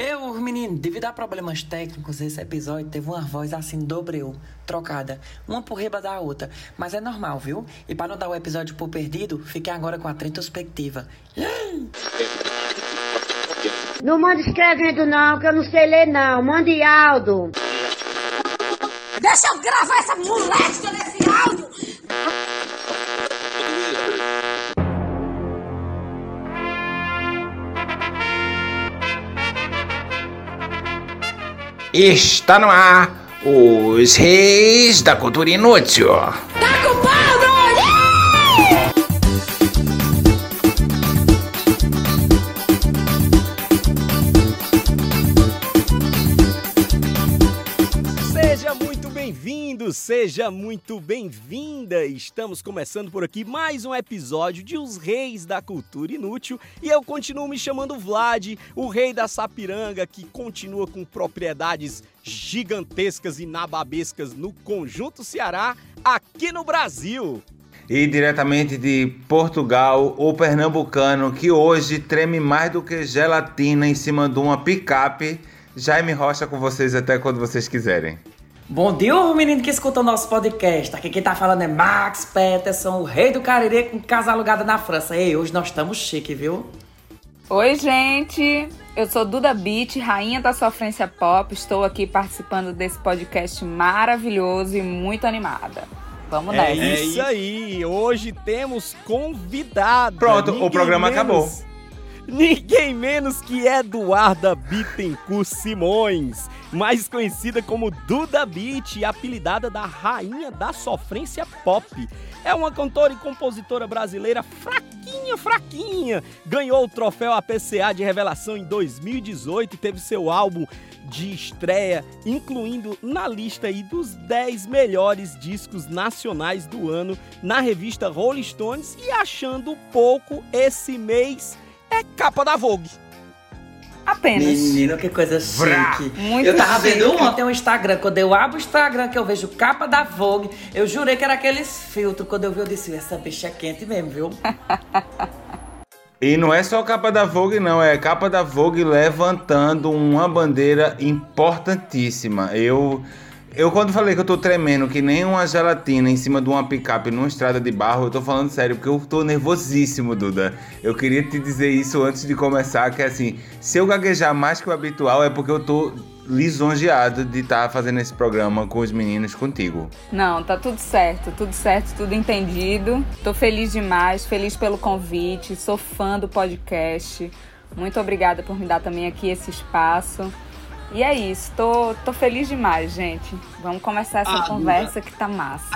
Eu, menino, devido a problemas técnicos, esse episódio teve uma voz assim, dobreu, trocada, uma por riba da outra. Mas é normal, viu? E para não dar o episódio por perdido, fiquei agora com a retrospectiva. Não manda escrevendo não, que eu não sei ler não. Mande Aldo. Deixa eu gravar essa moléstia nesse Está no ar os Reis da Cultura Inútil. Bem-vindo, seja muito bem-vinda. Estamos começando por aqui mais um episódio de Os Reis da Cultura Inútil e eu continuo me chamando Vlad, o rei da Sapiranga, que continua com propriedades gigantescas e nababescas no conjunto Ceará, aqui no Brasil. E diretamente de Portugal, o pernambucano que hoje treme mais do que gelatina em cima de uma picape. Jaime Rocha com vocês até quando vocês quiserem. Bom dia, ô menino que escuta o nosso podcast. Aqui quem tá falando é Max Peterson, o rei do Cariri com casa alugada na França. Ei, hoje nós estamos chique, viu? Oi, gente. Eu sou Duda Beat, rainha da sofrência pop. Estou aqui participando desse podcast maravilhoso e muito animada. Vamos É nessa. isso aí, hoje temos convidada. Pronto, o programa acabou. Ninguém menos que Eduarda Bittencourt Simões, mais conhecida como Duda Beat apelidada da rainha da sofrência pop. É uma cantora e compositora brasileira fraquinha, fraquinha. Ganhou o troféu APCA de revelação em 2018 e teve seu álbum de estreia, incluindo na lista aí dos 10 melhores discos nacionais do ano na revista Rolling Stones e achando pouco esse mês é capa da Vogue. Apenas. Menino, que coisa chique. Muito eu tava chique. vendo ontem o Instagram, quando eu abro o Instagram, que eu vejo capa da Vogue, eu jurei que era aqueles filtros. Quando eu vi, eu disse, essa bicha é quente mesmo, viu? E não é só capa da Vogue, não, é capa da Vogue levantando uma bandeira importantíssima. Eu, eu quando falei que eu tô tremendo que nem uma gelatina em cima de uma picape numa estrada de barro, eu tô falando sério, porque eu tô nervosíssimo, Duda. Eu queria te dizer isso antes de começar, que assim, se eu gaguejar mais que o habitual é porque eu tô lisonjeado de estar fazendo esse programa com os meninos contigo. Não, tá tudo certo, tudo certo, tudo entendido. Tô feliz demais, feliz pelo convite, sou fã do podcast. Muito obrigada por me dar também aqui esse espaço. E é isso, tô, tô feliz demais, gente. Vamos começar essa Ah, conversa que tá massa.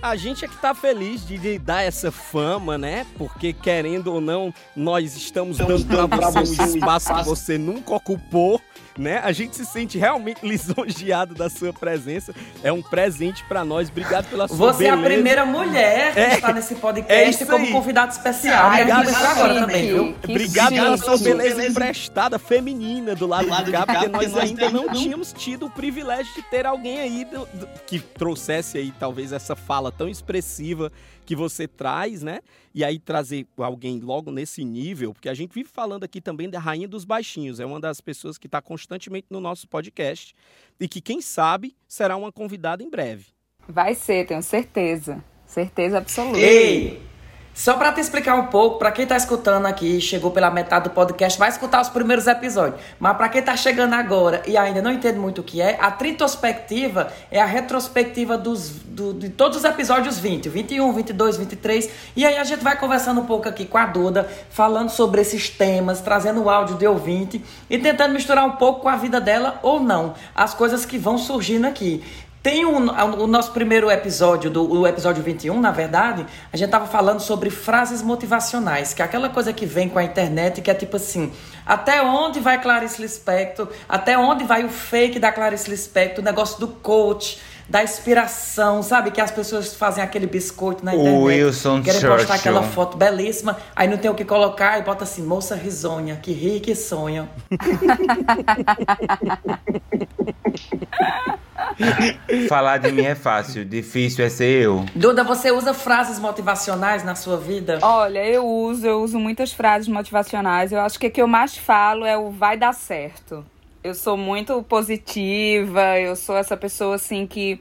A gente é que tá feliz de lhe dar essa fama, né? Porque querendo ou não, nós estamos dando pra você um espaço que você nunca ocupou, né? A gente se sente realmente lisonjeado da sua presença. É um presente pra nós. Obrigado pela sua Você é a beleza. primeira mulher que É, está nesse é podcast isso como convidado especial. Ai, e a gente que vai agora também, viu? Obrigado pela sua beleza emprestada feminina do lado, Do lado de cá, de cá, porque nós ainda não não- tínhamos tido o privilégio de ter alguém aí do- do- que trouxesse aí talvez essa fala tão expressiva que você traz, né? E aí trazer alguém logo nesse nível, porque a gente vive falando aqui também da rainha dos baixinhos, é uma das pessoas que está constantemente no nosso podcast e que quem sabe será uma convidada em breve. Vai ser, tenho certeza. Certeza absoluta. Ei! Só pra te explicar um pouco, pra quem tá escutando aqui, chegou pela metade do podcast, vai escutar os primeiros episódios. Mas pra quem tá chegando agora e ainda não entende muito o que é, a tritospectiva é a retrospectiva dos, do- de todos os episódios 20, 21, 22, 23. E aí a gente vai conversando um pouco aqui com a Duda, falando sobre esses temas, trazendo o áudio de ouvinte e tentando misturar um pouco com a vida dela ou não, as coisas que vão surgindo aqui. Tem um, o nosso primeiro episódio, do, o episódio 21, na verdade, a gente tava falando sobre frases motivacionais, que é aquela coisa que vem com a internet, que é tipo assim, até onde vai Clarice Lispector, até onde vai o fake da Clarice Lispector, o negócio do coach, da inspiração, sabe? Que as pessoas fazem aquele biscoito na O internet, Winston querem postar Churchill. aquela foto belíssima, aí não tem o que colocar e bota assim, moça risonha, que ri e que sonha. Falar de mim é fácil, difícil é ser eu. Duda, você usa frases motivacionais na sua vida? Olha, eu uso, eu uso muitas frases motivacionais. Eu acho que o que eu mais falo é o vai dar certo. Eu sou muito positiva, eu sou essa pessoa assim que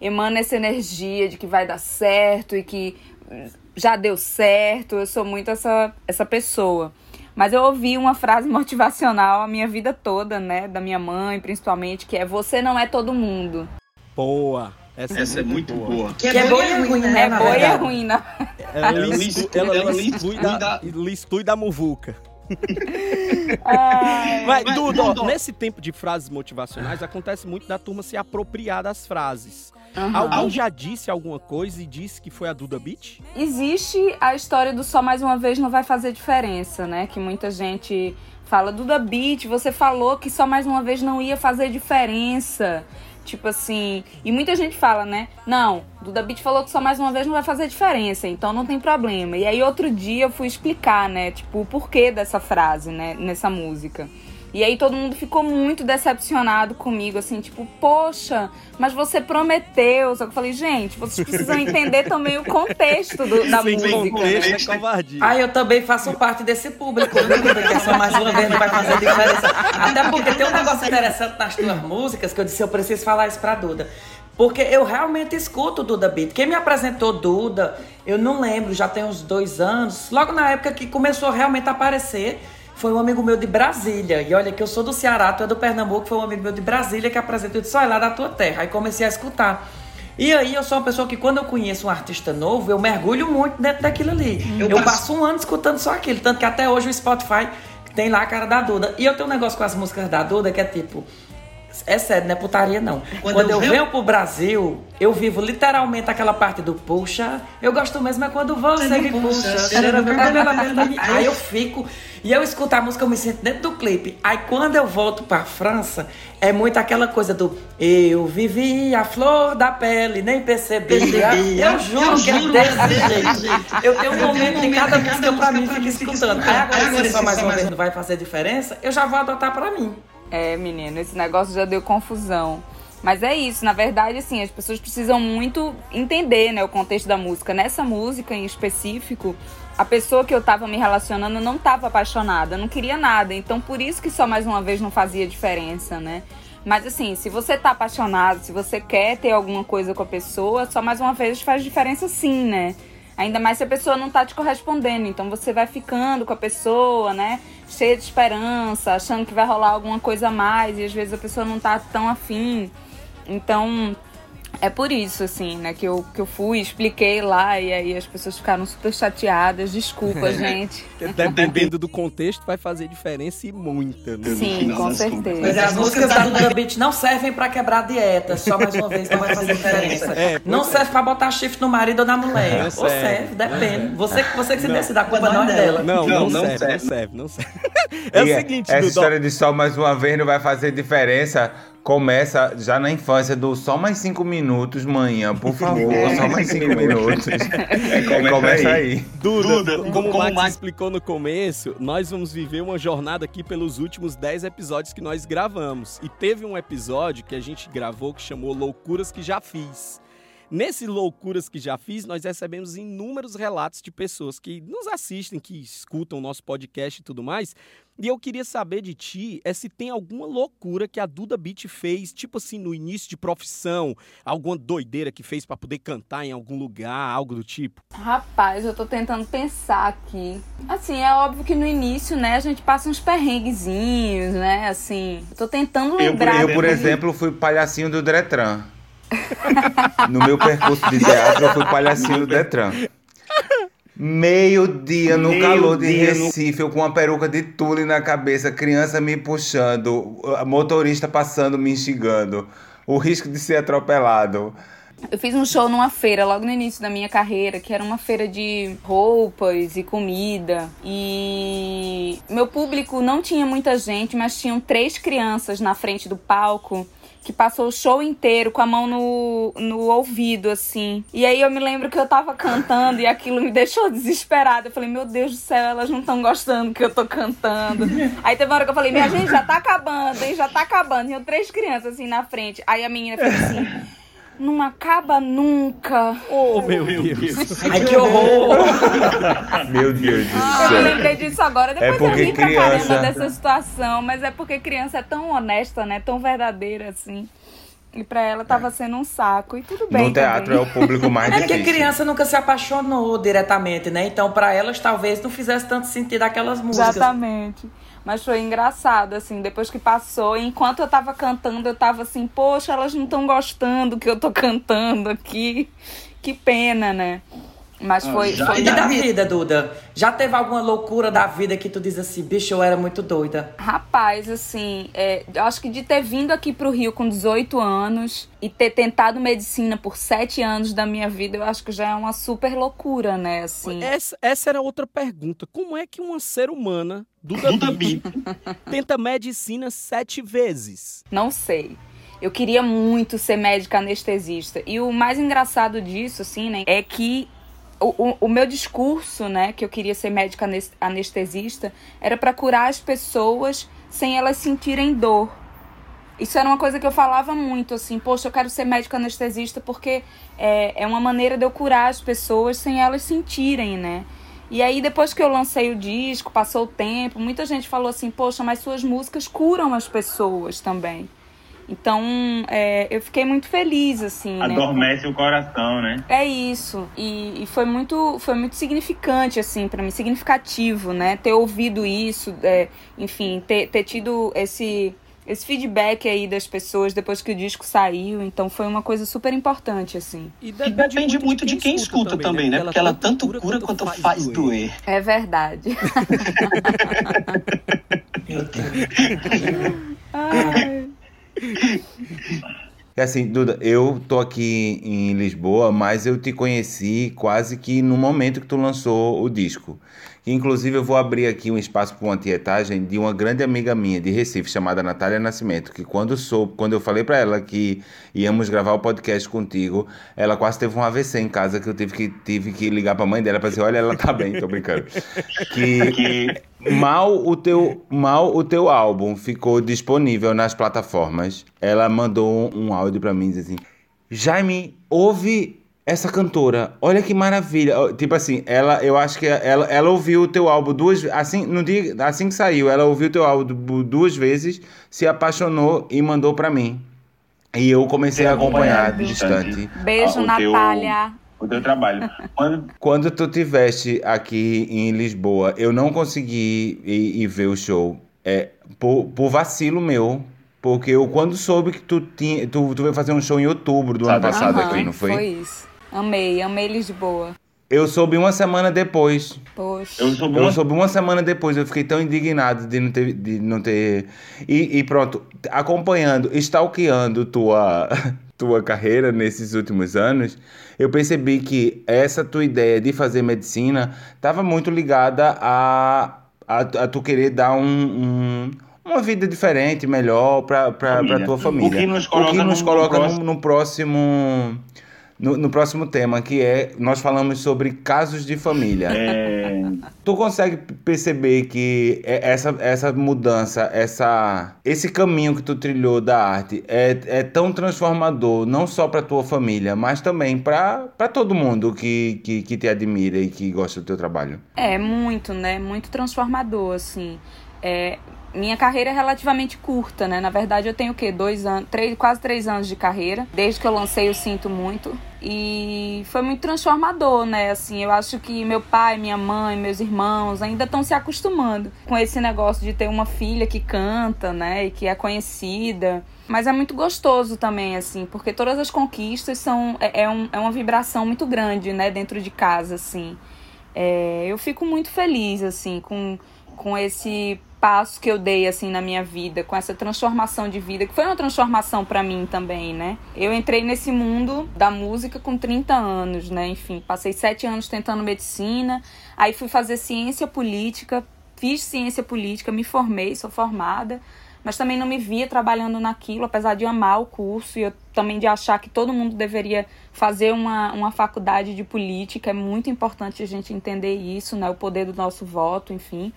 emana essa energia de que vai dar certo e que já deu certo. Eu sou muito essa, essa pessoa. Mas eu ouvi uma frase motivacional a minha vida toda, né? Da minha mãe, principalmente, que é você não é todo mundo. Boa. Essa, Essa é muito boa. Que é boa e ruim, né? É boa e é ruim, né? Ela, exclui- ela exclui da, da- lhe exclui da muvuca. Ai, Mas, Mas, ó. nesse tempo de frases motivacionais, acontece muito da turma se apropriar das frases. aham. Alguém já disse alguma coisa e disse que foi a Duda Beat? Existe a história do só mais uma vez não vai fazer diferença, né? Que muita gente fala, Duda Beat, você falou que só mais uma vez não ia fazer diferença. Tipo assim, e muita gente fala, né? Não, Duda Beat falou que só mais uma vez não vai fazer diferença, então não tem problema. E aí outro dia eu fui explicar, né? Tipo, o porquê dessa frase, né? Nessa música. E aí todo mundo ficou muito decepcionado comigo, assim, tipo, poxa, mas você prometeu. Só que eu falei, gente, vocês precisam entender também o contexto do- da Sem música. contexto né? é covardia. Ah, eu também faço parte desse público, Duda? Que só mais uma vez não vai fazer diferença. Até porque tem um negócio interessante nas tuas músicas que eu disse, eu preciso falar isso pra Duda. Porque eu realmente escuto Duda Beat. Quem me apresentou Duda, eu não lembro, já tem uns dois anos. Logo na época que começou realmente a aparecer, foi um amigo meu de Brasília. E olha que eu sou do Ceará, tu é do Pernambuco, foi um amigo meu de Brasília que apresentou. Eu disse, olha lá da tua terra. Aí comecei a escutar. E aí eu sou uma pessoa que quando eu conheço um artista novo, eu mergulho muito dentro daquilo ali. Eu, passo um ano escutando só aquilo. Tanto que até hoje o Spotify tem lá a cara da Duda. E eu tenho um negócio com as músicas da Duda que é tipo. É sério, não é putaria não. Quando, eu venho pro Brasil, eu vivo literalmente aquela parte do puxa. Eu gosto mesmo é quando você me puxa. cheira meu minha- Aí eu fico e eu escuto a música, eu me sinto dentro do clipe. Aí quando eu volto pra França, é muito aquela coisa do eu vivi a flor da pele, nem percebia. Eu juro que é desse jeito. Eu tenho um momento em cada música pra mim, fico escutando. Aí agora, se só mais uma vez não vai fazer diferença, eu já vou adotar pra mim. É, menino, esse negócio já deu confusão. Mas é isso, na verdade, assim, as pessoas precisam muito entender, né, o contexto da música. Nessa música em específico, a pessoa que eu tava me relacionando não tava apaixonada, não queria nada. Então, por isso que só mais uma vez não fazia diferença, né? Mas assim, se você tá apaixonado, se você quer ter alguma coisa com a pessoa, só mais uma vez faz diferença sim, né? Ainda mais se a pessoa não tá te correspondendo. Então você vai ficando com a pessoa, né? Cheia de esperança, achando que vai rolar alguma coisa a mais, e às vezes a pessoa não tá tão afim. Então, é por isso, assim, né, que eu, que eu fui, expliquei lá, e aí as pessoas ficaram super chateadas. Desculpa, gente. Dependendo do contexto, vai fazer diferença e muita, né? Sim, com contas. Mas certeza. as músicas da Duda Beat não servem pra quebrar dieta, só mais uma vez não vai fazer diferença. É, não é. serve pra botar chifre no marido ou na mulher. Não ou serve, depende. Você, você que se decide, a culpa não é dela. Não, não, Não, serve, serve. não serve, não serve. É o seguinte, essa história de só mais uma vez não vai fazer diferença. Começa já na infância do só mais cinco minutos, manhã, por favor, só mais cinco minutos. É, começa aí. Duda, Duda, como, como o Max, o Max- explicou no começo, nós vamos viver uma jornada aqui pelos últimos 10 episódios que nós gravamos. E teve um episódio que a gente gravou que chamou Loucuras que Já Fiz. Nesse Loucuras que Já Fiz, nós recebemos inúmeros relatos de pessoas que nos assistem, que escutam o nosso podcast e tudo mais. E eu queria saber de ti é se tem alguma loucura que a Duda Beat fez, tipo assim, no início de profissão, alguma doideira que fez pra poder cantar em algum lugar, algo do tipo. Rapaz, eu tô tentando pensar aqui. Assim, é óbvio que no início, né, a gente passa uns perrenguezinhos, né? Assim, eu tô tentando Eu, lembrar. Eu, por exemplo, fui palhacinho do Detran. No meu percurso de teatro, eu fui palhacinho do Detran. Meio-dia no Meio calor de no- Recife, eu com uma peruca de tule na cabeça, criança me puxando, motorista passando me instigando, o risco de ser atropelado. Eu fiz um show numa feira logo no início da minha carreira, que era uma feira de roupas e comida. E meu público não tinha muita gente, mas tinham três crianças na frente do palco que passou o show inteiro com a mão no, no ouvido, assim. E aí eu me lembro que eu tava cantando e aquilo me deixou desesperada. Eu falei, meu Deus do céu, elas não estão gostando que eu tô cantando. Aí teve uma hora que eu falei, minha gente, já tá acabando, hein? Já tá acabando. Tinham três crianças assim na frente. Aí a menina fez assim. Não acaba nunca. Oh, meu Deus. Ai, que horror! Meu Deus do Ah, eu lembrei disso agora, depois É porque eu ri pra criança- caramba dessa situação, mas é porque criança é tão honesta, né? Tão verdadeira assim. E pra ela tava sendo um saco. E tudo bem. No teatro é também. o público mais É difícil. criança nunca se apaixonou diretamente, né? Então, pra elas, talvez não fizesse tanto sentido aquelas músicas. Exatamente. Mas foi engraçado, assim, depois que passou, enquanto eu tava cantando, eu tava assim, poxa, elas não estão gostando que eu tô cantando aqui. Que pena, né? Mas foi. já- foi E da vida, Duda? Já teve alguma loucura da vida que tu diz assim, bicho, eu era muito doida? Rapaz, assim, é, eu acho que de ter vindo aqui pro Rio com 18 anos e ter tentado medicina por 7 anos da minha vida, eu acho que já é uma super loucura, né? Assim. Essa, essa era outra pergunta. Como é que uma ser humana, Duda, Duda Beat, tenta medicina sete vezes? Não sei. Eu queria muito ser médica anestesista. E o mais engraçado disso, assim, né, é que o, o, meu discurso, né, que eu queria ser médica anes- anestesista, era para curar as pessoas sem elas sentirem dor. Isso era uma coisa que eu falava muito, assim, poxa, eu quero ser médica anestesista porque é, é uma maneira de eu curar as pessoas sem elas sentirem, né? E aí, depois que eu lancei o disco, passou o tempo, muita gente falou assim, poxa, mas suas músicas curam as pessoas também. Então, é, eu fiquei muito feliz, assim, né? Adormece o coração, né? É isso. E, e foi muito foi muito significante, assim, pra mim, significativo, né? Ter ouvido isso, é, enfim, ter, ter tido esse, esse feedback aí das pessoas depois que o disco saiu. Então foi uma coisa super importante, assim. E E depende muito de quem escuta também, né? Porque ela tanto cura quanto faz doer. É verdade. Meu Deus. Ai. É assim, Duda, eu tô aqui em Lisboa, mas eu te conheci quase que no momento que tu lançou o disco. Inclusive, eu vou abrir aqui um espaço para uma tietagem de uma grande amiga minha de Recife, chamada Natália Nascimento, que quando, sou, quando eu falei para ela que íamos gravar o podcast contigo, ela quase teve um AVC em casa, que eu tive que, tive que ligar pra mãe dela para dizer, olha, ela tá bem, tô brincando. Que, Que Mal o teu, mal o teu álbum ficou disponível nas plataformas. Ela mandou um, áudio pra mim dizendo assim: Jaime, ouve essa cantora. Olha que maravilha. Tipo assim, ela, eu acho que ela, ela ouviu o teu álbum duas assim no dia assim que saiu, ela ouviu o teu álbum du- duas vezes, se apaixonou e mandou pra mim. E eu comecei a acompanhar distante. Beijo, Ah, o teu- Natália. o teu trabalho. Quando, Quando tu tiveste aqui em Lisboa, eu não consegui ir, ir ver o show. É, por, por vacilo meu. Porque eu, quando soube que tu, tinha, tu, tu veio fazer um show em outubro do ano Sabe. passado Aham, aqui, não foi? Foi isso. Amei, amei Lisboa. Eu soube uma semana depois. Poxa. eu soube Eu uma soube uma semana depois, eu fiquei tão indignado de não ter. De não ter... E, e pronto, acompanhando, stalkeando tua, tua carreira nesses últimos anos, eu percebi que essa tua ideia de fazer medicina estava muito ligada a, a, a tu querer dar um. um- uma vida diferente, melhor para tua família. O que nos coloca O que nos no- coloca no no, no próximo. No, no próximo tema, que é nós falamos sobre casos de família. é, Tu consegue perceber que é- essa, essa mudança, essa, esse caminho que tu trilhou da arte é, é tão transformador, não só para tua família, mas também para todo mundo que, que, que te admira e que gosta do teu trabalho? É, muito, né? Muito transformador, assim. É, minha carreira é relativamente curta, né? Na verdade, eu tenho o quê? Dois anos, três, quase três anos de carreira. Desde que eu lancei, eu sinto muito. E foi muito transformador, né? Assim, eu acho que meu pai, minha mãe, meus irmãos ainda estão se acostumando com esse negócio de ter uma filha que canta, né? E que é conhecida. Mas é muito gostoso também, assim, porque todas as conquistas são. É, é, um, é uma vibração muito grande, né? Dentro de casa, assim. É, eu fico muito feliz, assim, com, com esse passo que eu dei, assim, na minha vida, com essa transformação de vida, que foi uma transformação pra mim também, né? Eu entrei nesse mundo da música com 30 anos, né? Enfim, passei sete anos tentando medicina, aí fui fazer ciência política, fiz ciência política, me formei, sou formada, mas também não me via trabalhando naquilo, apesar de amar o curso e eu também de achar que todo mundo deveria fazer uma, uma faculdade de política. É muito importante a gente entender isso, né? O poder do nosso voto, enfim.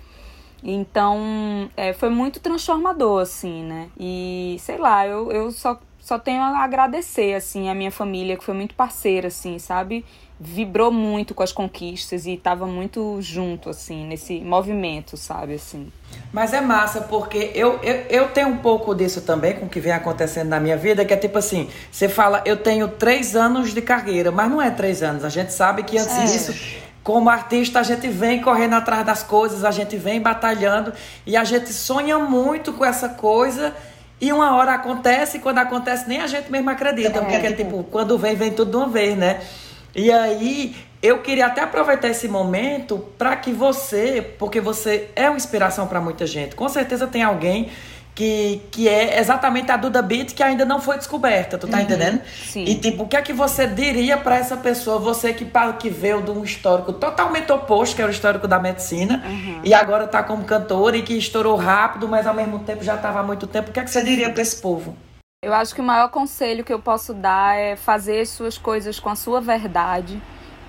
Então, é, foi muito transformador, assim, né? E, sei lá, eu, eu só, só tenho a agradecer, assim, a minha família, que foi muito parceira, assim, sabe? Vibrou muito com as conquistas e tava muito junto, assim, nesse movimento, sabe, assim. Mas é massa, porque eu, eu, eu tenho um pouco disso também com o que vem acontecendo na minha vida, que é tipo assim, você fala, eu tenho três anos de carreira, mas não é três anos. A gente sabe que antes É. disso, como artista, a gente vem correndo atrás das coisas, a gente vem batalhando e a gente sonha muito com essa coisa. E uma hora acontece, e quando acontece, nem a gente mesmo acredita, porque, tipo, quando vem, vem tudo de uma vez, né? E aí, eu queria até aproveitar esse momento para que você, porque você é uma inspiração para muita gente. Com certeza tem alguém que, que é exatamente a Duda Beat que ainda não foi descoberta, tu tá Uhum, entendendo? sim. E tipo, o que é que você diria para essa pessoa, você que, que veio de um histórico totalmente oposto, que era o histórico da medicina, Uhum. e agora tá como cantora e que estourou rápido, mas ao mesmo tempo já tava há muito tempo. O que é que você diria para esse povo? Eu acho que o maior conselho que eu posso dar é fazer as suas coisas com a sua verdade.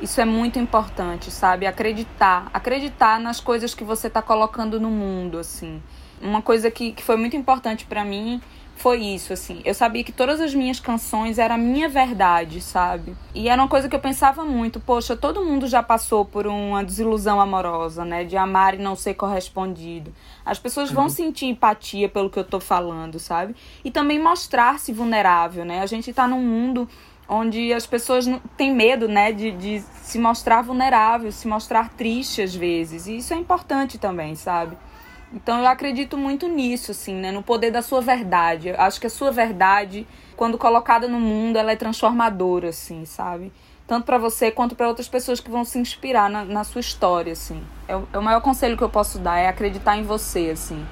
Isso é muito importante, sabe? Acreditar. Acreditar nas coisas que você tá colocando no mundo, assim. Uma coisa que, que foi muito importante pra mim foi isso, assim. Eu sabia que todas as minhas canções eram a minha verdade, sabe? E era uma coisa que eu pensava muito. Poxa, todo mundo já passou por uma desilusão amorosa, né? De amar e não ser correspondido. As pessoas vão sentir empatia pelo que eu tô falando, sabe? E também mostrar-se vulnerável, né? A gente tá num mundo onde as pessoas têm medo, né, de, de se mostrar vulnerável, se mostrar triste às vezes. E isso é importante também, sabe? Então eu acredito muito nisso, assim, né? No poder da sua verdade. Eu acho que a sua verdade, quando colocada no mundo, ela é transformadora, assim, sabe? Tanto pra você quanto pra outras pessoas que vão se inspirar na, na sua história, assim. É é o maior conselho que eu posso dar, é acreditar em você, assim.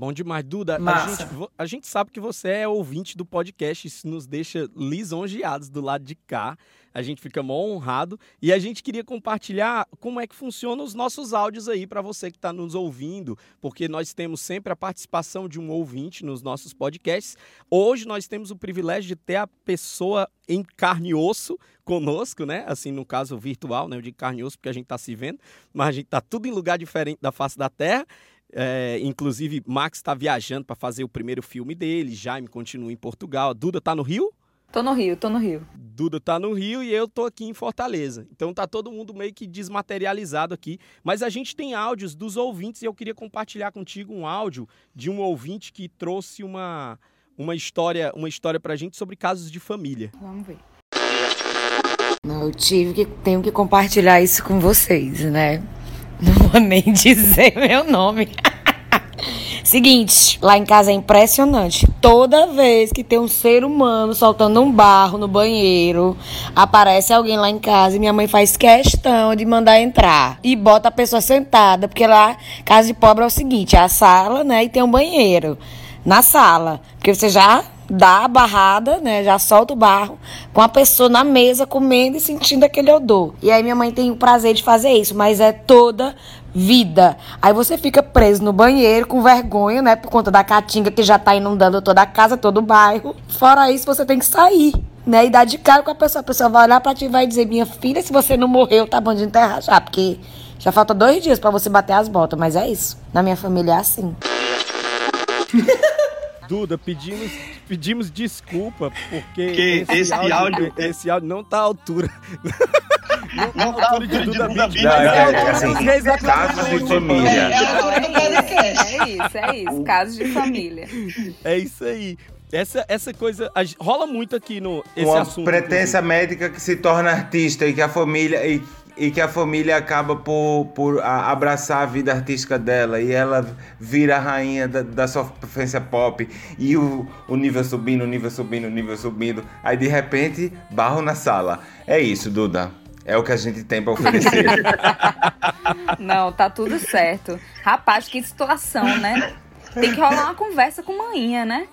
Bom demais, Duda. A gente, a gente sabe que você é ouvinte do podcast, isso nos deixa lisonjeados do lado de cá. A gente fica mó honrado e a gente queria compartilhar como é que funcionam os nossos áudios aí para você que está nos ouvindo, porque nós temos sempre a participação de um ouvinte nos nossos podcasts. Hoje nós temos o privilégio de ter a pessoa em carne e osso conosco, né? Assim, no caso virtual, né? Digo carne e osso porque a gente está se vendo, mas a gente tá tudo em lugar diferente da face da Terra. É, inclusive, Max está viajando para fazer o primeiro filme dele, Jaime continua em Portugal, a Duda tá no Rio? Tô no Rio, tô no Rio. Duda tá no Rio e eu tô aqui em Fortaleza. Então tá todo mundo meio que desmaterializado aqui. Mas a gente tem áudios dos ouvintes e eu queria compartilhar contigo um áudio de um ouvinte que trouxe uma, uma história uma história pra gente sobre casos de família. Vamos ver. Não, eu tive que tenho que compartilhar isso com vocês, né? Não vou nem dizer meu nome. Seguinte, lá em casa é impressionante. Toda vez que tem um ser humano soltando um barro no banheiro, aparece alguém lá em casa e minha mãe faz questão de mandar entrar. E bota a pessoa sentada, porque lá, casa de pobre é o seguinte, é a sala, né, e tem um banheiro na sala. Porque você já dá a barrada, né? Já solta o barro com a pessoa na mesa comendo e sentindo aquele odor. E aí minha mãe tem o prazer de fazer isso, mas é toda vida. Aí você fica preso no banheiro com vergonha, né? Por conta da caatinga que já tá inundando toda a casa, todo o bairro. Fora isso, você tem que sair. Né, e dar de cara com a pessoa. A pessoa vai olhar pra ti e vai dizer: Minha filha, se você não morreu, tá bom de enterrar já. Porque já falta dois dias pra você bater as botas. Mas é isso. Na minha família é assim. Duda, pedimos, pedimos desculpa porque Que esse áudio- esse áudio não tá à altura. Não tá altura de Duda Beat. Não, é, é, é assim, é exatamente casos de família. É. É isso, é isso. Casos de família. É isso aí. Essa, essa coisa a rola muito aqui no esse Uma assunto. pretensa médica que se torna artista e que a família e, e que a família acaba por, por abraçar a vida artística dela e ela vira a rainha da, da sofrência pop e o, o nível subindo, o nível subindo, o nível subindo. Aí de repente, barro na sala. É isso, Duda. É o que a gente tem pra oferecer. Não, tá tudo certo. Rapaz, que situação, né? Tem que rolar uma conversa com manhinha, né?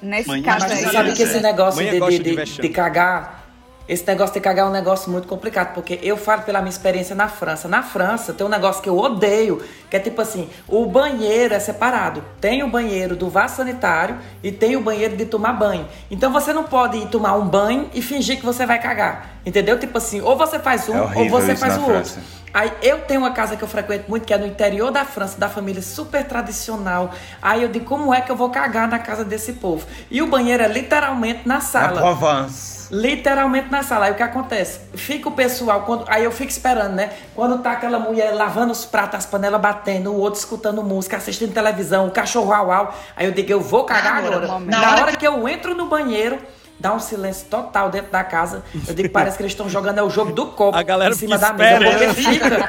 Nesse caso aí. sabe que esse negócio de, de, de de cagar. Esse negócio de cagar é um negócio muito complicado, porque eu falo pela minha experiência na França. Na França tem um negócio que eu odeio, que é tipo assim, o banheiro é separado. Tem o banheiro do vaso sanitário e tem o banheiro de tomar banho. Então você não pode ir tomar um banho e fingir que você vai cagar. Entendeu? Tipo assim, ou você faz um, É ou você faz na o França. outro. Aí eu tenho uma casa que eu frequento muito, que é no interior da França, da família super tradicional. Aí eu digo, como é que eu vou cagar na casa desse povo? E o banheiro é literalmente na Na sala. Provence. Literalmente na sala. Aí o que acontece? Fica o pessoal, quando, aí eu fico esperando, né? Quando tá aquela mulher lavando os pratos, as panelas batendo, o outro escutando música, assistindo televisão, o cachorro au au. Aí eu digo, eu vou cagar Agora. Na Na hora hora que eu entro no banheiro, dá um silêncio total dentro da casa. Eu digo, parece que eles estão jogando é o jogo do copo A galera em cima da mesa. Porque fica.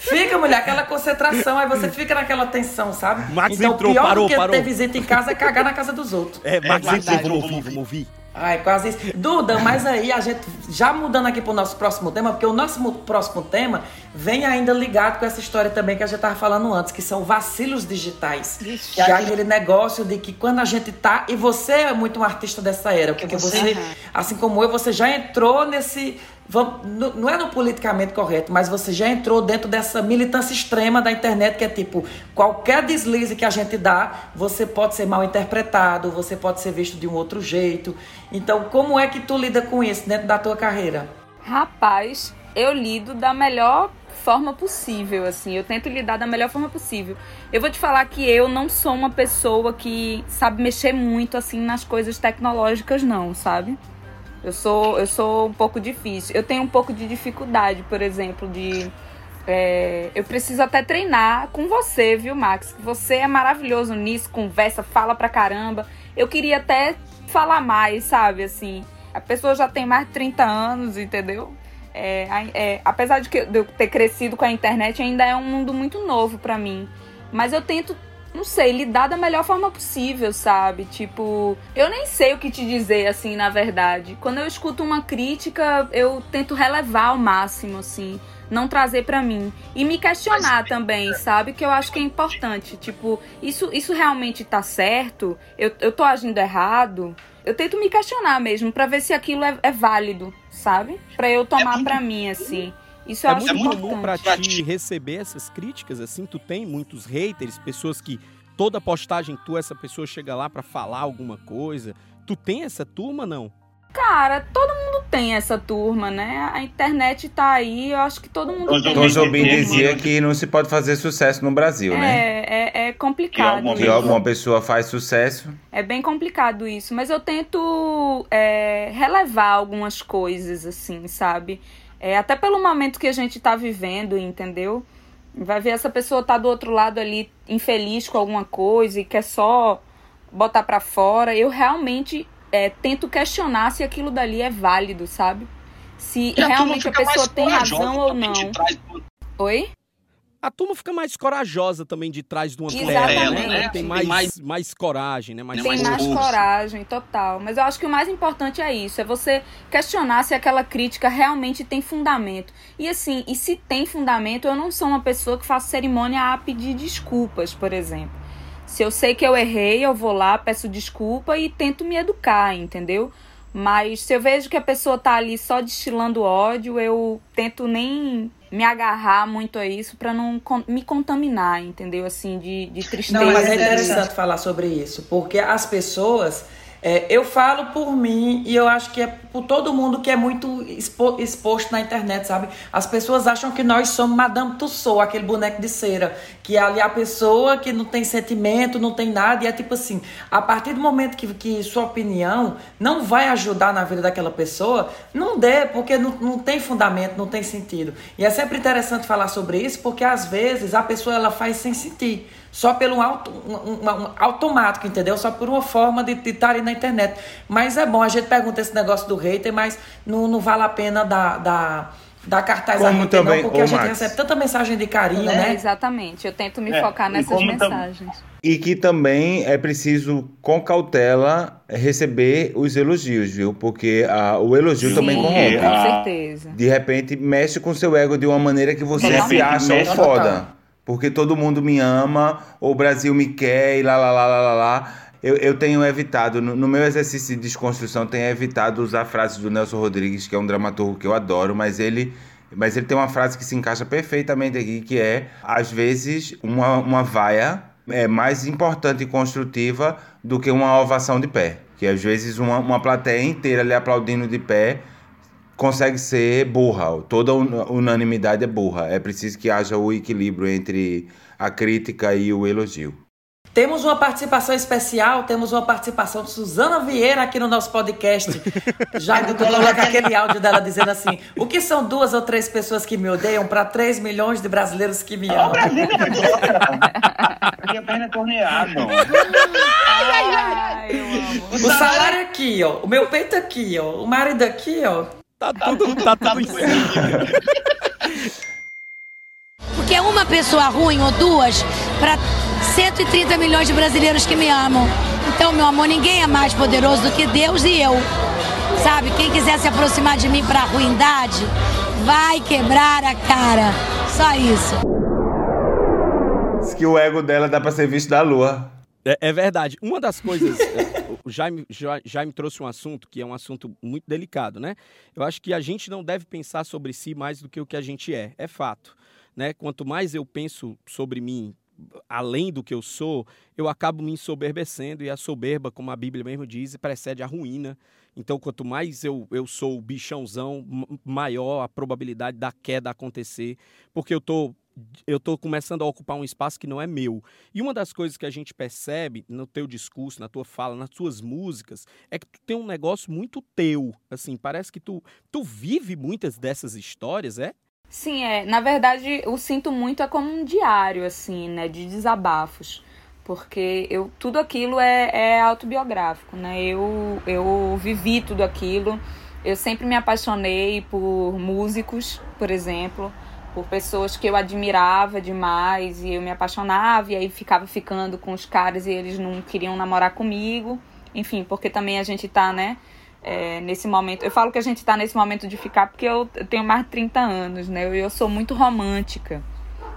Fica, mulher, aquela concentração, aí você fica naquela tensão, sabe? Max então, entrou, pior parou, do que parou. ter visita em casa é cagar na casa dos outros. É, Max Max entrou, vamos ouvir, vamos ouvir. Ai, quase isso. Duda, mas aí a gente, já mudando aqui pro nosso próximo tema, porque o nosso próximo tema vem ainda ligado com essa história também que a gente tava falando antes, que são vacilos digitais. Que é aquele negócio de que quando a gente tá, e você é muito um artista dessa era, porque você, assim como eu, você já entrou nesse. Não é no politicamente correto, mas você já entrou dentro dessa militância extrema da internet, que é tipo, qualquer deslize que a gente dá, você pode ser mal interpretado, você pode ser visto de um outro jeito. Então, como é que tu lida com isso dentro da tua carreira? Rapaz, eu lido da melhor forma possível, assim. Eu tento lidar da melhor forma possível. Eu vou te falar que eu não sou uma pessoa que sabe mexer muito, assim, nas coisas tecnológicas, não, sabe? Eu sou, eu sou um pouco difícil. Eu tenho um pouco de dificuldade, por exemplo, de. é, eu preciso até treinar com você, viu, Max? Você é maravilhoso nisso, conversa, fala pra caramba. Eu queria até falar mais, sabe? Assim, a pessoa já tem mais de 30 anos, entendeu? É, é, apesar de, que, de eu ter crescido com a internet, ainda é um mundo muito novo pra mim. Mas eu tento, não sei, lidar da melhor forma possível, sabe? Tipo, eu nem sei o que te dizer, assim, na verdade. Quando eu escuto uma crítica, eu tento relevar ao máximo, assim. Não trazer pra mim. E me questionar também, sabe? Que eu acho que é importante. Tipo, isso, isso realmente tá certo? Eu, eu tô agindo errado? Eu tento me questionar mesmo, pra ver se aquilo é, é válido, sabe? Pra eu tomar pra mim, assim. Isso É acho muito comum pra importante. ti receber essas críticas, assim, tu tem muitos haters, pessoas que toda postagem tua, essa pessoa chega lá pra falar alguma coisa. Tu tem essa turma, não? Cara, todo mundo tem essa turma, né? A internet tá aí, eu acho que todo mundo Tom tem. Tom Jobim Jobim dizia que não se pode fazer sucesso no Brasil, né? É, é, é complicado. Que alguma pessoa faz sucesso. É bem complicado isso, mas eu tento é, relevar algumas coisas, assim, sabe? É, até pelo momento que a gente tá vivendo, entendeu? Vai ver essa pessoa tá do outro lado ali infeliz com alguma coisa e quer só botar pra fora. Eu realmente é, tento questionar se aquilo dali é válido, sabe? Se E a realmente a mais pessoa tem razão ou não. Oi? A turma fica mais corajosa também de trás de uma tela, né? né? Tem Tem mais, mais... mais- coragem, né? Mais Tem mais mais coragem, total. Mas eu acho que o mais importante é isso, é você questionar se aquela crítica realmente tem fundamento. E assim, e se tem fundamento, eu não sou uma pessoa que faço cerimônia a pedir desculpas, por exemplo. Se eu sei que eu errei, eu vou lá, peço desculpa e tento me educar, entendeu? Mas se eu vejo que a pessoa tá ali só destilando ódio, eu tento nem me agarrar muito a isso pra não me contaminar, entendeu? Assim, de, de tristeza. Não, mas é interessante falar sobre isso, porque as pessoas. É, eu falo por mim e eu acho que é por todo mundo que é muito expo- exposto na internet, sabe? As pessoas acham que nós somos Madame Tussauds, aquele boneco de cera, que é ali a pessoa que não tem sentimento, não tem nada, e é tipo assim, a partir do momento que, que sua opinião não vai ajudar na vida daquela pessoa, não dê, porque não, não tem fundamento, não tem sentido. E é sempre interessante falar sobre isso, porque às vezes a pessoa ela faz sem sentir só pelo auto, um, um- um automático, entendeu? Só por uma forma de estar ali na internet. Mas é bom, a gente pergunta esse negócio do hater, mas não, não vale a pena dar, dar, dar cartaz a Como hater, também, não, porque a gente Max. recebe tanta mensagem de carinho, É, né? exatamente. Eu tento me É, focar nessas tam- mensagens. E que também é preciso, com cautela, receber os elogios, viu? Porque ah, o elogio Sim, também corrompe. com Ah. certeza. De repente, mexe com seu ego de uma maneira que você se acha foda. Porque todo mundo me ama, ou o Brasil me quer, e lá, lá, lá, lá, lá, lá. Eu, eu tenho evitado, no, no, meu exercício de desconstrução, tenho evitado usar frases do Nelson Rodrigues, que é um dramaturgo que eu adoro, mas ele, mas ele tem uma frase que se encaixa perfeitamente aqui, que é, às vezes, uma, uma vaia é mais importante e construtiva do que uma ovação de pé. Que às vezes uma, uma plateia inteira ali aplaudindo de pé consegue ser burra. Toda unanimidade é burra. É preciso que haja o equilíbrio entre a crítica e o elogio. Temos uma participação especial, temos uma participação de Suzana Vieira aqui no nosso podcast. Já tu coloca aquele áudio dela dizendo assim: o que são duas ou três pessoas que me odeiam para 3 milhões de brasileiros que me amam? O Brasil é Minha perna torneada. O salário aqui, ó. O meu peito aqui, ó. O marido aqui, ó. Tá tudo, tá tudo em Porque uma pessoa ruim ou duas para 130 milhões de brasileiros que me amam. Então, meu amor, ninguém é mais poderoso do que Deus e eu. Sabe, quem quiser se aproximar de mim para a ruindade, vai quebrar a cara. Só isso. Diz que o ego dela dá para ser visto da lua. É, é verdade. Uma das coisas. É, o Jaime, Jaime trouxe um assunto que é um assunto muito delicado, né? Eu acho que a gente não deve pensar sobre si mais do que o que a gente é. É fato. Né? Quanto mais eu penso sobre mim além do que eu sou, eu acabo me ensoberbecendo e a soberba, como a Bíblia mesmo diz, precede a ruína. Então, quanto mais eu, eu sou bichãozão, maior a probabilidade da queda acontecer, porque eu tô eu estou começando a ocupar um espaço que não é meu. E uma das coisas que a gente percebe no teu discurso, na tua fala, nas tuas músicas, é que tu tem um negócio muito teu. Assim, parece que tu, tu vive muitas dessas histórias, é? Sim, é. Na verdade, eu sinto muito é como um diário, assim, né? De desabafos. Porque eu, tudo aquilo é, é autobiográfico, né? Eu, eu vivi tudo aquilo. Eu sempre me apaixonei por músicos, por exemplo, por pessoas que eu admirava demais e eu me apaixonava e aí ficava ficando com os caras e eles não queriam namorar comigo. Enfim, porque também a gente tá, né? É, nesse momento. Eu falo que a gente está nesse momento de ficar porque eu, eu, tenho mais de 30 anos, né? Eu, eu sou muito romântica.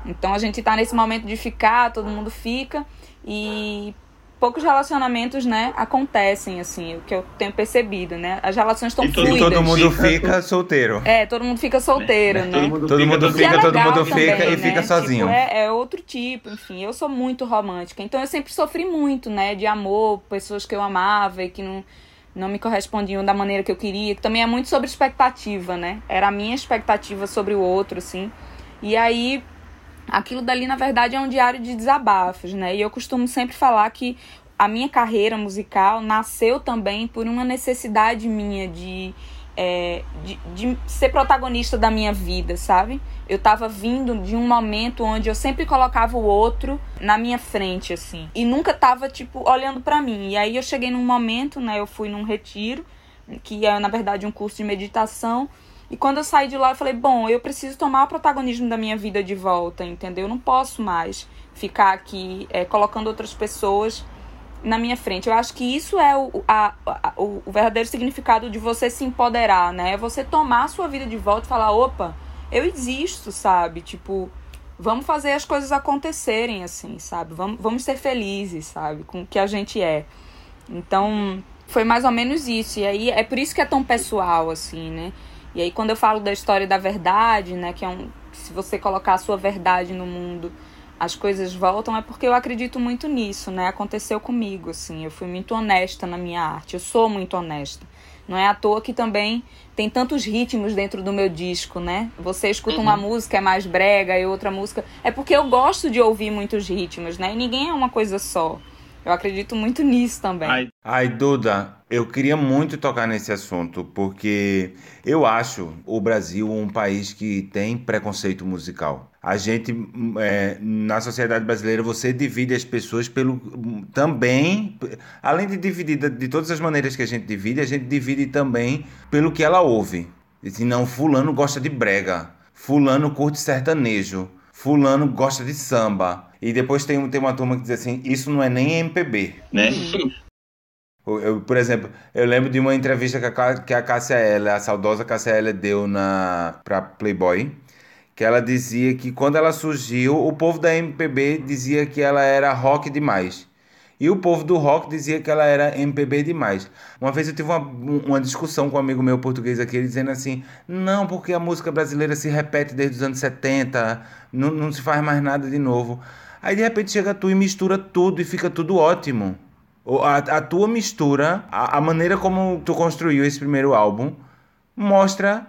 Então a gente está nesse momento de ficar, todo mundo fica e poucos relacionamentos, né, acontecem assim, o que eu tenho percebido, né? As relações estão fluidas. E todo mundo fica solteiro. É, todo mundo fica solteiro, né? Todo mundo, todo mundo fica, é todo mundo fica também, e né? fica sozinho. Tipo, é, é outro tipo, enfim. Eu sou muito romântica, então eu sempre sofri muito, né, de amor, pessoas que eu amava e que não não me correspondiam da maneira que eu queria, que também é muito sobre expectativa, né? Era a minha expectativa sobre o outro, assim. E aí, aquilo dali, na verdade, é um diário de desabafos, né? E eu costumo sempre falar que a minha carreira musical nasceu também por uma necessidade minha de é, de, de, ser protagonista da minha vida, sabe? Eu tava vindo de um momento onde eu sempre colocava o outro na minha frente, assim. E nunca tava, tipo, olhando para mim. E aí eu cheguei num momento, né? Eu fui num retiro, que é, na verdade, um curso de meditação. E quando eu saí de lá, eu falei: bom, eu preciso tomar o protagonismo da minha vida de volta, entendeu? Eu não posso mais ficar aqui é, colocando outras pessoas na minha frente. Eu acho que isso é o, a, a, o, verdadeiro significado de você se empoderar, né? É você tomar a sua vida de volta e falar, opa, eu existo, sabe? Tipo, vamos fazer as coisas acontecerem, assim, sabe? Vamos, vamos ser felizes, sabe? Com o que a gente é. Então, foi mais ou menos isso. E aí, é por isso que é tão pessoal, assim, né? E aí, quando eu falo da história da verdade, né? Que é um... Se você colocar a sua verdade no mundo as coisas voltam é porque eu acredito muito nisso, né? Aconteceu comigo, assim. Eu fui muito honesta na minha arte. Eu sou muito honesta. Não é à toa que também tem tantos ritmos dentro do meu disco, né? Você escuta uhum. uma música é mais brega e outra música. É porque eu gosto de ouvir muitos ritmos, né? E ninguém é uma coisa só. Eu acredito muito nisso também. Ai, ai, Duda, eu queria muito tocar nesse assunto, porque eu acho o Brasil um país que tem preconceito musical. A gente, é, na sociedade brasileira, você divide as pessoas pelo. Também, além de dividir de todas as maneiras que a gente divide, a gente divide também pelo que ela ouve. E assim, não, Fulano gosta de brega, Fulano curte sertanejo, Fulano gosta de samba. E depois tem, tem uma turma que diz assim: isso não é nem MPB. Né? Eu, por exemplo, eu lembro de uma entrevista que a, que a Cássia Eller, a saudosa Cássia Eller, deu na, pra Playboy, que ela dizia que quando ela surgiu, o povo da MPB dizia que ela era rock demais. E o povo do rock dizia que ela era MPB demais. Uma vez eu tive uma, uma discussão com um amigo meu português aqui, ele dizendo assim: não, porque a música brasileira se repete desde os anos 70, não, não se faz mais nada de novo. Aí de repente chega tu e mistura tudo e fica tudo ótimo. A, a tua mistura, a, a maneira como tu construiu esse primeiro álbum, mostra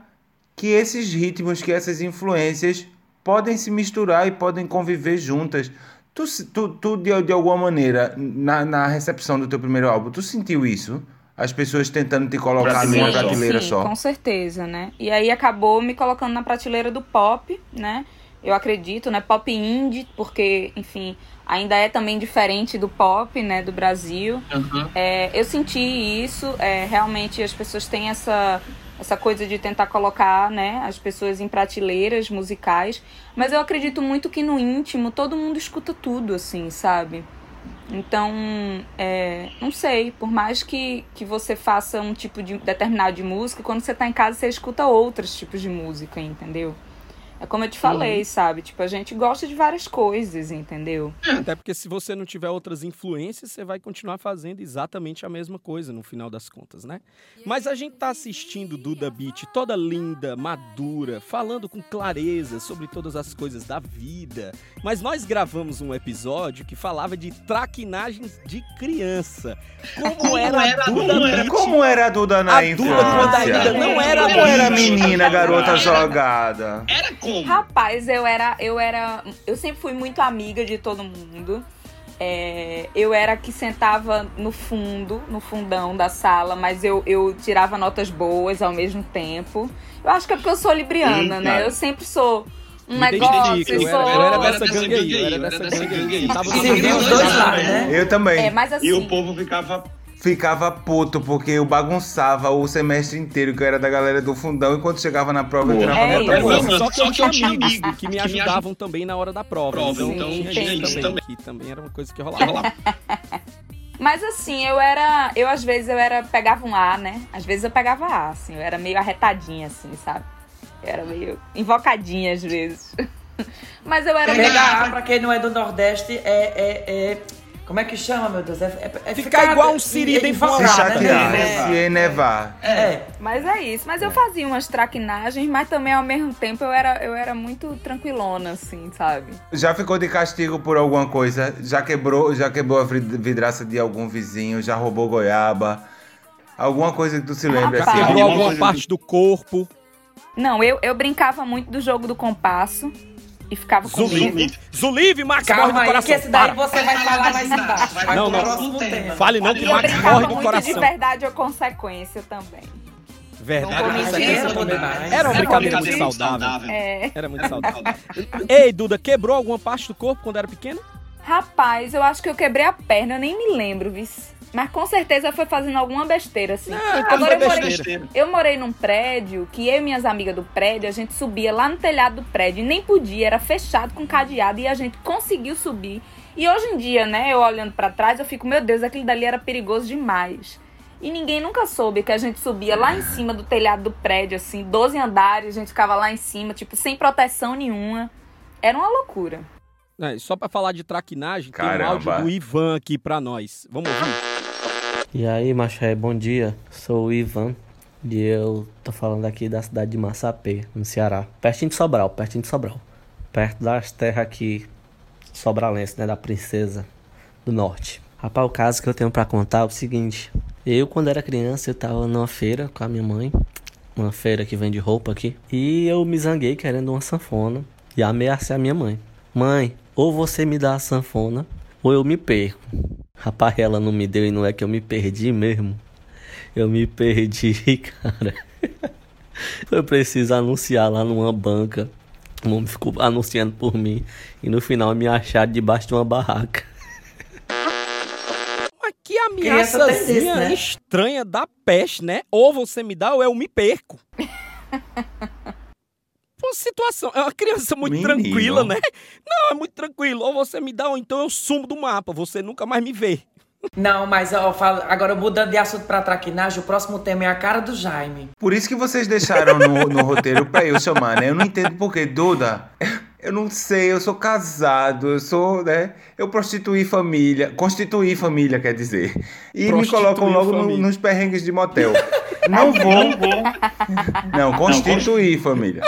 que esses ritmos, que essas influências podem se misturar e podem conviver juntas. Tu, tu, tu de, de alguma maneira, na, na recepção do teu primeiro álbum, tu sentiu isso? As pessoas tentando te colocar numa prateleira Sim, só? com certeza, né? E aí acabou me colocando na prateleira do pop, né? Eu acredito, né? Pop indie, porque, enfim, ainda é também diferente do pop, né? Do Brasil. Uhum. É, eu senti isso, é, realmente as pessoas têm essa, essa coisa de tentar colocar, né? As pessoas em prateleiras musicais. Mas eu acredito muito que no íntimo todo mundo escuta tudo, assim, sabe? Então, é, não sei, por mais que, que você faça um tipo de determinado de música, quando você tá em casa você escuta outros tipos de música, entendeu? É como eu te falei, Uhum. sabe? Tipo, a gente gosta de várias coisas, entendeu? Até porque se você não tiver outras influências, você vai continuar fazendo exatamente a mesma coisa no final das contas, né? Mas a gente tá assistindo Duda Beat toda linda, madura, falando com clareza sobre todas as coisas da vida. Mas nós gravamos um episódio que falava de traquinagens de criança. Como, era, a Duda Beat? Como era a Duda na A Duda, infância? quando ainda não era Como era menina, garota jogada? Era como? Rapaz, eu era, eu era. Eu sempre fui muito amiga de todo mundo. É, eu era a que sentava no fundo, no fundão da sala, mas eu, eu tirava notas boas ao mesmo tempo. Eu acho que é porque eu sou libriana, Eita. né? Eu sempre sou um Me negócio. identifico, eu sou... era, eu era dessa gangue aí, eu era dessa gangue aí. Tava no dois lados, né? Eu também. É, mas assim. E o povo ficava. Ficava puto porque eu bagunçava o semestre inteiro, que eu era da galera do fundão, e quando chegava na prova eu tirava É nota boa. Só que eu Só que tinha eu tinha amigos amigos que me que me ajudavam também na hora da prova. Prova, então, então tinha isso também, também. que também era uma coisa que rolava. lá. Mas assim, eu era. Eu às vezes eu era. Pegava um A, né? Às vezes eu pegava A, assim. Eu era meio arretadinha, assim, sabe? Eu era meio invocadinha às vezes. Mas eu era meio. Pegar A, pra quem não é do Nordeste, é. é, é- como é que chama, meu Deus? É, é, é Ficar igual um siri dentro de uma Se invocado, lata. chatear, né? se enervar. É. Mas é isso. Mas eu fazia umas traquinagens, mas também ao mesmo tempo eu era, eu era muito tranquilona, assim, sabe? Já ficou de castigo por alguma coisa? Já quebrou, já quebrou a vid- vidraça de algum vizinho? Já roubou goiaba? Alguma coisa que tu se lembre Rapaz. assim? Quebrou Alguma parte do corpo. Não, eu, eu brincava muito do jogo do compasso e ficava com. Zulive. Zulive, Max morre Calma do aí, coração. que esse daí Para. você vai falar mais embaixo. Vai Não, não. Fale não que E eu Max morre do coração. de verdade ou consequência também. Verdade. Era uma- brincadeira muito saudável. É. Era muito saudável. Ei, Duda, quebrou alguma parte do corpo quando era pequeno? Rapaz, eu acho que eu quebrei a perna, eu nem me lembro, viu? Mas com certeza foi fazendo alguma besteira, assim. Não, Agora eu morei, besteira. eu morei num prédio que eu e minhas amigas do prédio, a gente subia lá no telhado do prédio e nem podia, era fechado com cadeado e a gente conseguiu subir. E hoje em dia, né, eu olhando pra trás, eu fico, meu Deus, aquilo dali era perigoso demais. E ninguém nunca soube que a gente subia lá em cima do telhado do prédio, assim, 12 andares, a gente ficava lá em cima, tipo, sem proteção nenhuma. Era uma loucura. É, só pra falar de traquinagem, tem Caramba. um áudio do Ivan aqui pra nós. Vamos ouvir? E aí, Maxé, bom dia. Sou o Ivan e eu tô falando aqui da cidade de Massapê, no Ceará. Pertinho de Sobral, pertinho de Sobral. Perto das terras aqui, sobralense, né, da princesa do norte. Rapaz, o caso que eu tenho pra contar é o seguinte. Eu, quando era criança, eu tava numa feira com a minha mãe. Uma feira que vende roupa aqui. E eu me zanguei querendo uma sanfona. E ameacei a minha mãe. Mãe, ou você me dá a sanfona, ou eu me perco. Rapaz, ela não me deu e não é que eu me perdi mesmo. Eu me perdi, cara. Foi preciso anunciar lá numa banca. O homem ficou anunciando por mim. E no final me acharam debaixo de uma barraca. Mas que ameaçazinha né? estranha da peste, né? Ou você me dá ou eu me perco. Pô, situação. É uma criança muito Menino. tranquila, né? Não, é muito tranquilo. Ou você me dá ou então eu sumo do mapa. Você nunca mais me vê. Não, mas eu falo, agora mudando de assunto pra traquinagem, o próximo tema é a cara do Jaime. Por isso que vocês deixaram no, no roteiro pra eu chamar, né? Eu não entendo por quê. Duda, Eu não sei, eu sou casado, eu sou, né? Eu prostituí família. Constituí família, quer dizer. E me colocam logo no, nos perrengues de motel. Não vou. Não vou. Não, constituir família.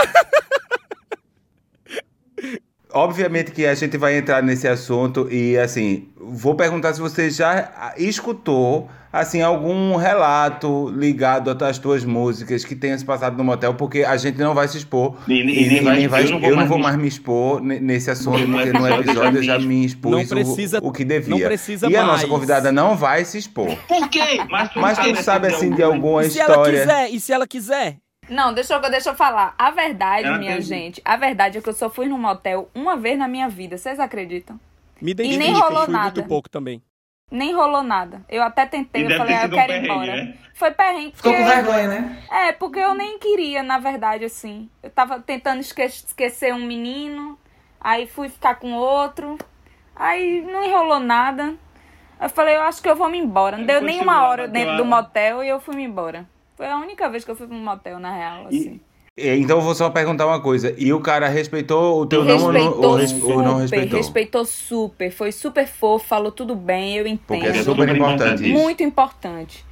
Obviamente que a gente vai entrar nesse assunto e assim, vou perguntar se você já escutou assim algum relato ligado às tuas músicas que tenha se passado no motel, porque a gente não vai se expor. E, e nem vai, vai- eu não vou eu não mais vou me- mais me expor ne- nesse assunto, porque no episódio eu já me- expus Não o- precisa- o, que devia. não precisa e a nossa mais. convidada não vai se expor. Por quê? Mas tu, Mas tu sabe assim de alguma E se ela história. quiser? E se ela quiser? Não, deixa eu, deixa eu falar. A verdade, Ela minha gente, a verdade é que eu só fui num motel uma vez na minha vida. Vocês acreditam? Me nem identifica, eu rolou fui nada. muito pouco também. Nem rolou nada. Eu até tentei, E eu falei, ah, eu quero ir embora. né? Foi perrengue. Ficou com vergonha, né? É, porque eu nem queria, na verdade, assim. Eu tava tentando esque- esquecer um menino, aí fui ficar com outro, aí não enrolou nada. Eu falei, eu acho que eu vou me embora. Não Aí deu nem uma hora dentro do motel e eu fui me embora. Foi a única vez que eu fui pra um motel, na real, assim. E- Então eu vou só perguntar uma coisa. E o cara respeitou o teu nome ou não, respeitou ou, res- super, ou não respeitou? respeitou super. Foi super fofo, falou tudo bem, eu entendo. Porque é super importante isso. Muito importante.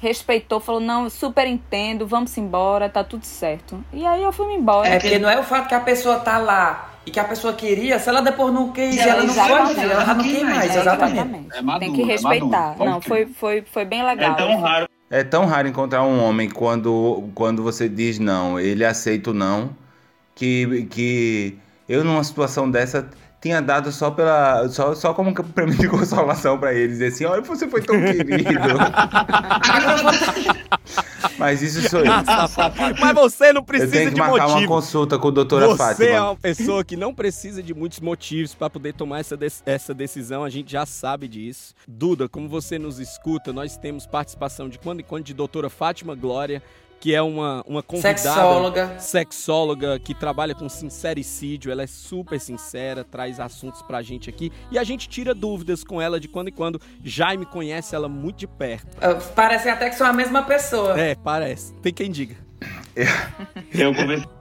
Respeitou, falou, não, super entendo, vamos embora, tá tudo certo. E aí eu fui embora. É porque não é o fato que a pessoa tá lá e que a pessoa queria, se ela depois não quis, ela não foi, Exatamente. filha, ela não quer mais, exatamente. É maduro, Tem que é respeitar. maduro, não, pode foi, foi, foi bem legal. É tão raro. É tão raro encontrar um homem quando, quando você diz não, ele aceita o não, que, que eu numa situação dessa tinha dado só pela só, só como prêmio de consolação pra ele, dizer assim, olha, você foi tão querido. Mas isso sou eu. Mas você não Eu precisa tenho que de marcar uma motivo. consulta com a doutora Você Fátima. é uma pessoa que não precisa de muitos motivos para poder tomar essa, des- essa decisão, a gente já sabe disso. Duda, como você nos escuta, nós temos participação de quando em quando de doutora Fátima Glória, que é uma, uma convidada. Sexóloga. Sexóloga que trabalha com sincericídio, ela é super sincera, traz assuntos pra gente aqui e a gente tira dúvidas com ela de quando em quando. Jaime conhece ela muito de perto. Parece até que são a mesma pessoa. É, parece. Tem quem diga. Eu conversei.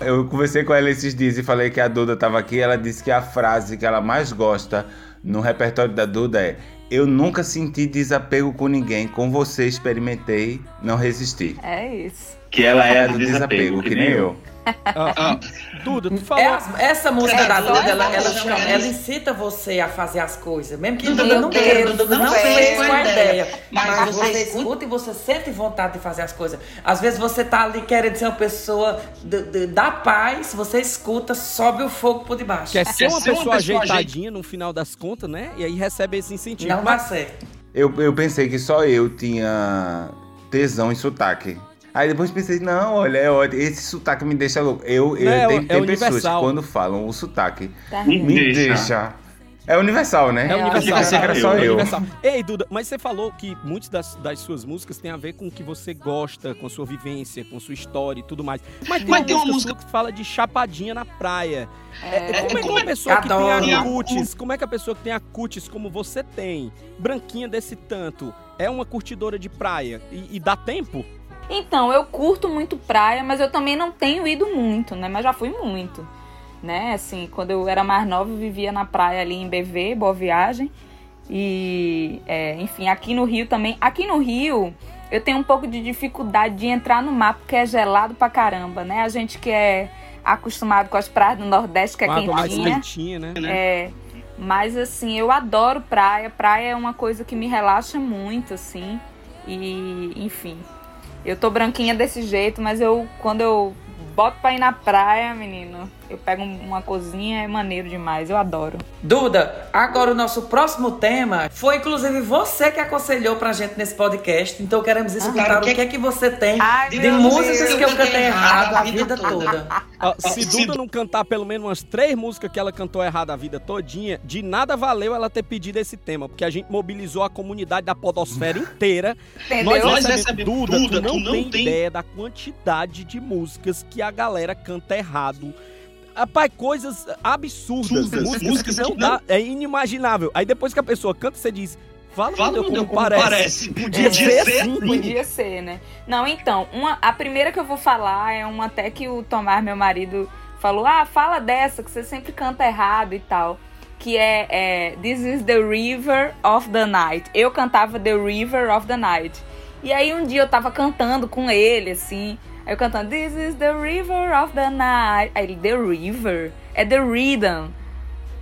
Eu conversei com ela esses dias e falei que a Duda tava aqui. Ela disse que a frase que ela mais gosta no repertório da Duda é: Eu nunca senti desapego com ninguém. Com você experimentei, não resisti. É isso. Que ela É a do do desapego, que nem eu. Ah, Duda, tu falou. É essa música da só Duda, ela, ela, chama- mesmo. ela incita você a fazer as coisas. Mesmo que Duda não quero, queira, Duda Duda não não fez com a ideia. ideia. Mas você escuta e você sente vontade de fazer as coisas. Às vezes você tá ali querendo ser uma pessoa de- de- da paz, você escuta, sobe o fogo por debaixo. Quer ser uma ser uma pessoa pessoa ajeitadinha no final das contas, né? E aí recebe esse incentivo. Não dá Mas certo. Eu, eu pensei que só eu tinha tesão em sotaque. Aí depois pensei, não, olha, é ótimo. Esse sotaque me deixa louco. Eu, eu é- tem, é tem pessoas que universal. quando falam o sotaque, Tá Me deixa. deixa. É universal, né? É universal. Eu pensei que era só É eu. universal. Ei, Duda, mas você falou que muitas das, das suas músicas têm a ver com o que você gosta, com sua vivência, com sua história e tudo mais. Mas tem Mas uma tem uma música música- sua que fala de chapadinha na praia. É, como é que uma pessoa que Adoro. tem a cutis, como é que a pessoa que tem a cutis como você tem, branquinha desse tanto, é uma curtidora de praia e, e dá tempo? Então, eu curto muito praia, mas eu também não tenho ido muito, né? Mas já fui muito, né? Assim, quando eu era mais nova, eu vivia na praia ali em BV, Boa Viagem. E, é, enfim, aqui no Rio também. Aqui no Rio, eu tenho um pouco de dificuldade de entrar no mar, porque é gelado pra caramba, né? A gente que é acostumado com as praias do Nordeste, que é água mais quentinha. quentinha, né? É, mas assim, eu adoro praia. Praia é uma coisa que me relaxa muito, assim. E, enfim, eu tô branquinha desse jeito, mas eu quando eu boto pra ir na praia, menino, eu pego uma cozinha, é maneiro demais, eu adoro. Duda, agora o nosso próximo tema foi inclusive você que aconselhou pra gente nesse podcast. Então queremos escutar o que, é que você tem Ai, de músicas Deus, que eu cantei errado a vida toda. Ó, se Duda não cantar pelo menos umas três músicas que ela cantou errado a vida todinha, de nada valeu ela ter pedido esse tema, porque a gente mobilizou a comunidade da podosfera inteira. Entendeu? Nós Nós recebemos, recebemos- Duda, Duda, tu não, tu não tem tem- ideia da quantidade de músicas que a galera canta errado. Rapaz, coisas absurdas. Absurdas, Músicas, que não dá. É inimaginável. Aí depois que a pessoa canta, você diz. Fala, Fala, meu como, como parece. parece. Podia Podia ser ser assim. Podia ser, né? Não, então, uma, a primeira que eu vou falar é uma até que o Tomar, meu marido, falou: Ah, fala dessa que você sempre canta errado e tal. Que é, é This is the River of the Night. Eu cantava The River of the Night. E aí um dia eu tava cantando com ele, assim. Aí eu cantando This is the River of the Night. Aí ele, The River? É The Rhythm.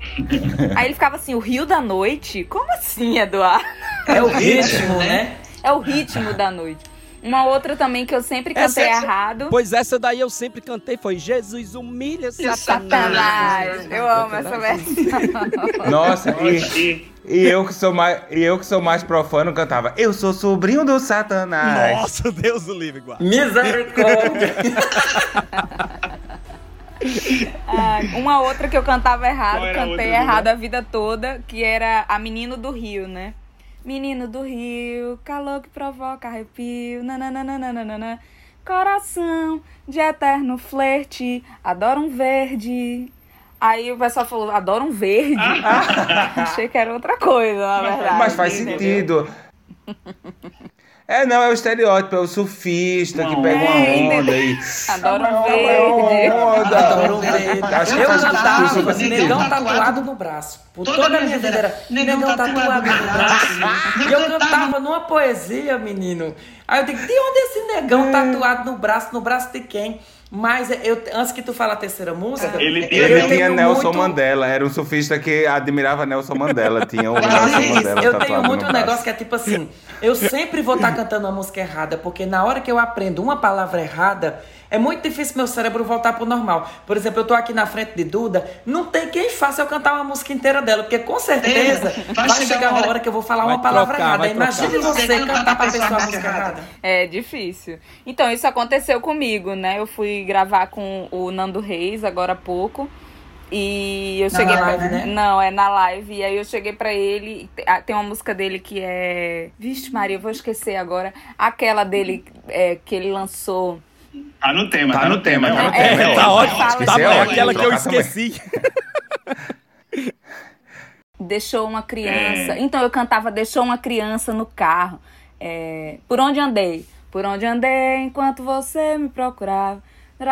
aí ele ficava assim, o Rio da Noite? Como assim, Eduardo? É o ritmo, né? É o ritmo da noite. Uma outra também que eu sempre cantei Essa- errado. Pois essa daí eu sempre cantei foi Jesus humilha Satanás. Satanás. Eu amo essa versão. Nossa, e, e eu que sou mais, e eu que sou mais profano cantava. Eu sou sobrinho do Satanás. Nossa, Deus do livre, igual. Misericórdia. Ah, uma outra que eu cantava errado, cantei errado a vida toda, que era a Menino do Rio, né? Menino do Rio, calor que provoca arrepio, nananana, coração de eterno flerte, adoro um verde. Aí o pessoal falou, adoro um verde. Achei que era outra coisa, na verdade. Mas faz entendeu? sentido. É, não, é o estereótipo, é o surfista que pega uma É, onda e. Adoro É verde. uma onda. Adoro ver. Acho que Eu faz cantava sentido. negão tatuado no braço. Por toda a minha vida era negão tatuado no braço. E eu cantava numa poesia, menino. Aí eu digo, de onde é esse negão tatuado no braço? No braço de quem? Mas eu, antes que tu fale a terceira música, Ele- eu Ele tenho tinha Nelson muito- Mandela, era um surfista que admirava Nelson Mandela. Tinha o Mas Nelson é Mandela eu tenho muito um negócio que é tipo assim, eu sempre vou estar cantando uma música errada, porque na hora que eu aprendo uma palavra errada, é muito difícil meu cérebro voltar pro normal. Por exemplo, eu tô aqui na frente de Duda, não tem quem faça eu cantar uma música inteira dela, porque com certeza vai, chegar uma hora que eu vou falar Vai uma palavra trocar, errada. vai Imagine trocar. você cantar pra pessoa a música errada. É difícil. Então, isso aconteceu comigo, né? Eu fui gravar com o Nando Reis agora há pouco. E eu Na cheguei live, pra... né? Não, é na live. E aí eu cheguei pra ele. Tem uma música dele que é. Vixe, Maria, eu vou esquecer agora. Aquela dele é, que ele lançou. Tá no tema, Tá no tema, tá no É, tema. é, é Tá ótimo. Tá, é ótimo, aquela que eu esqueci. Deixou uma criança. Então eu cantava Deixou uma criança no carro. É, Por onde andei? Por onde andei enquanto você me procurava.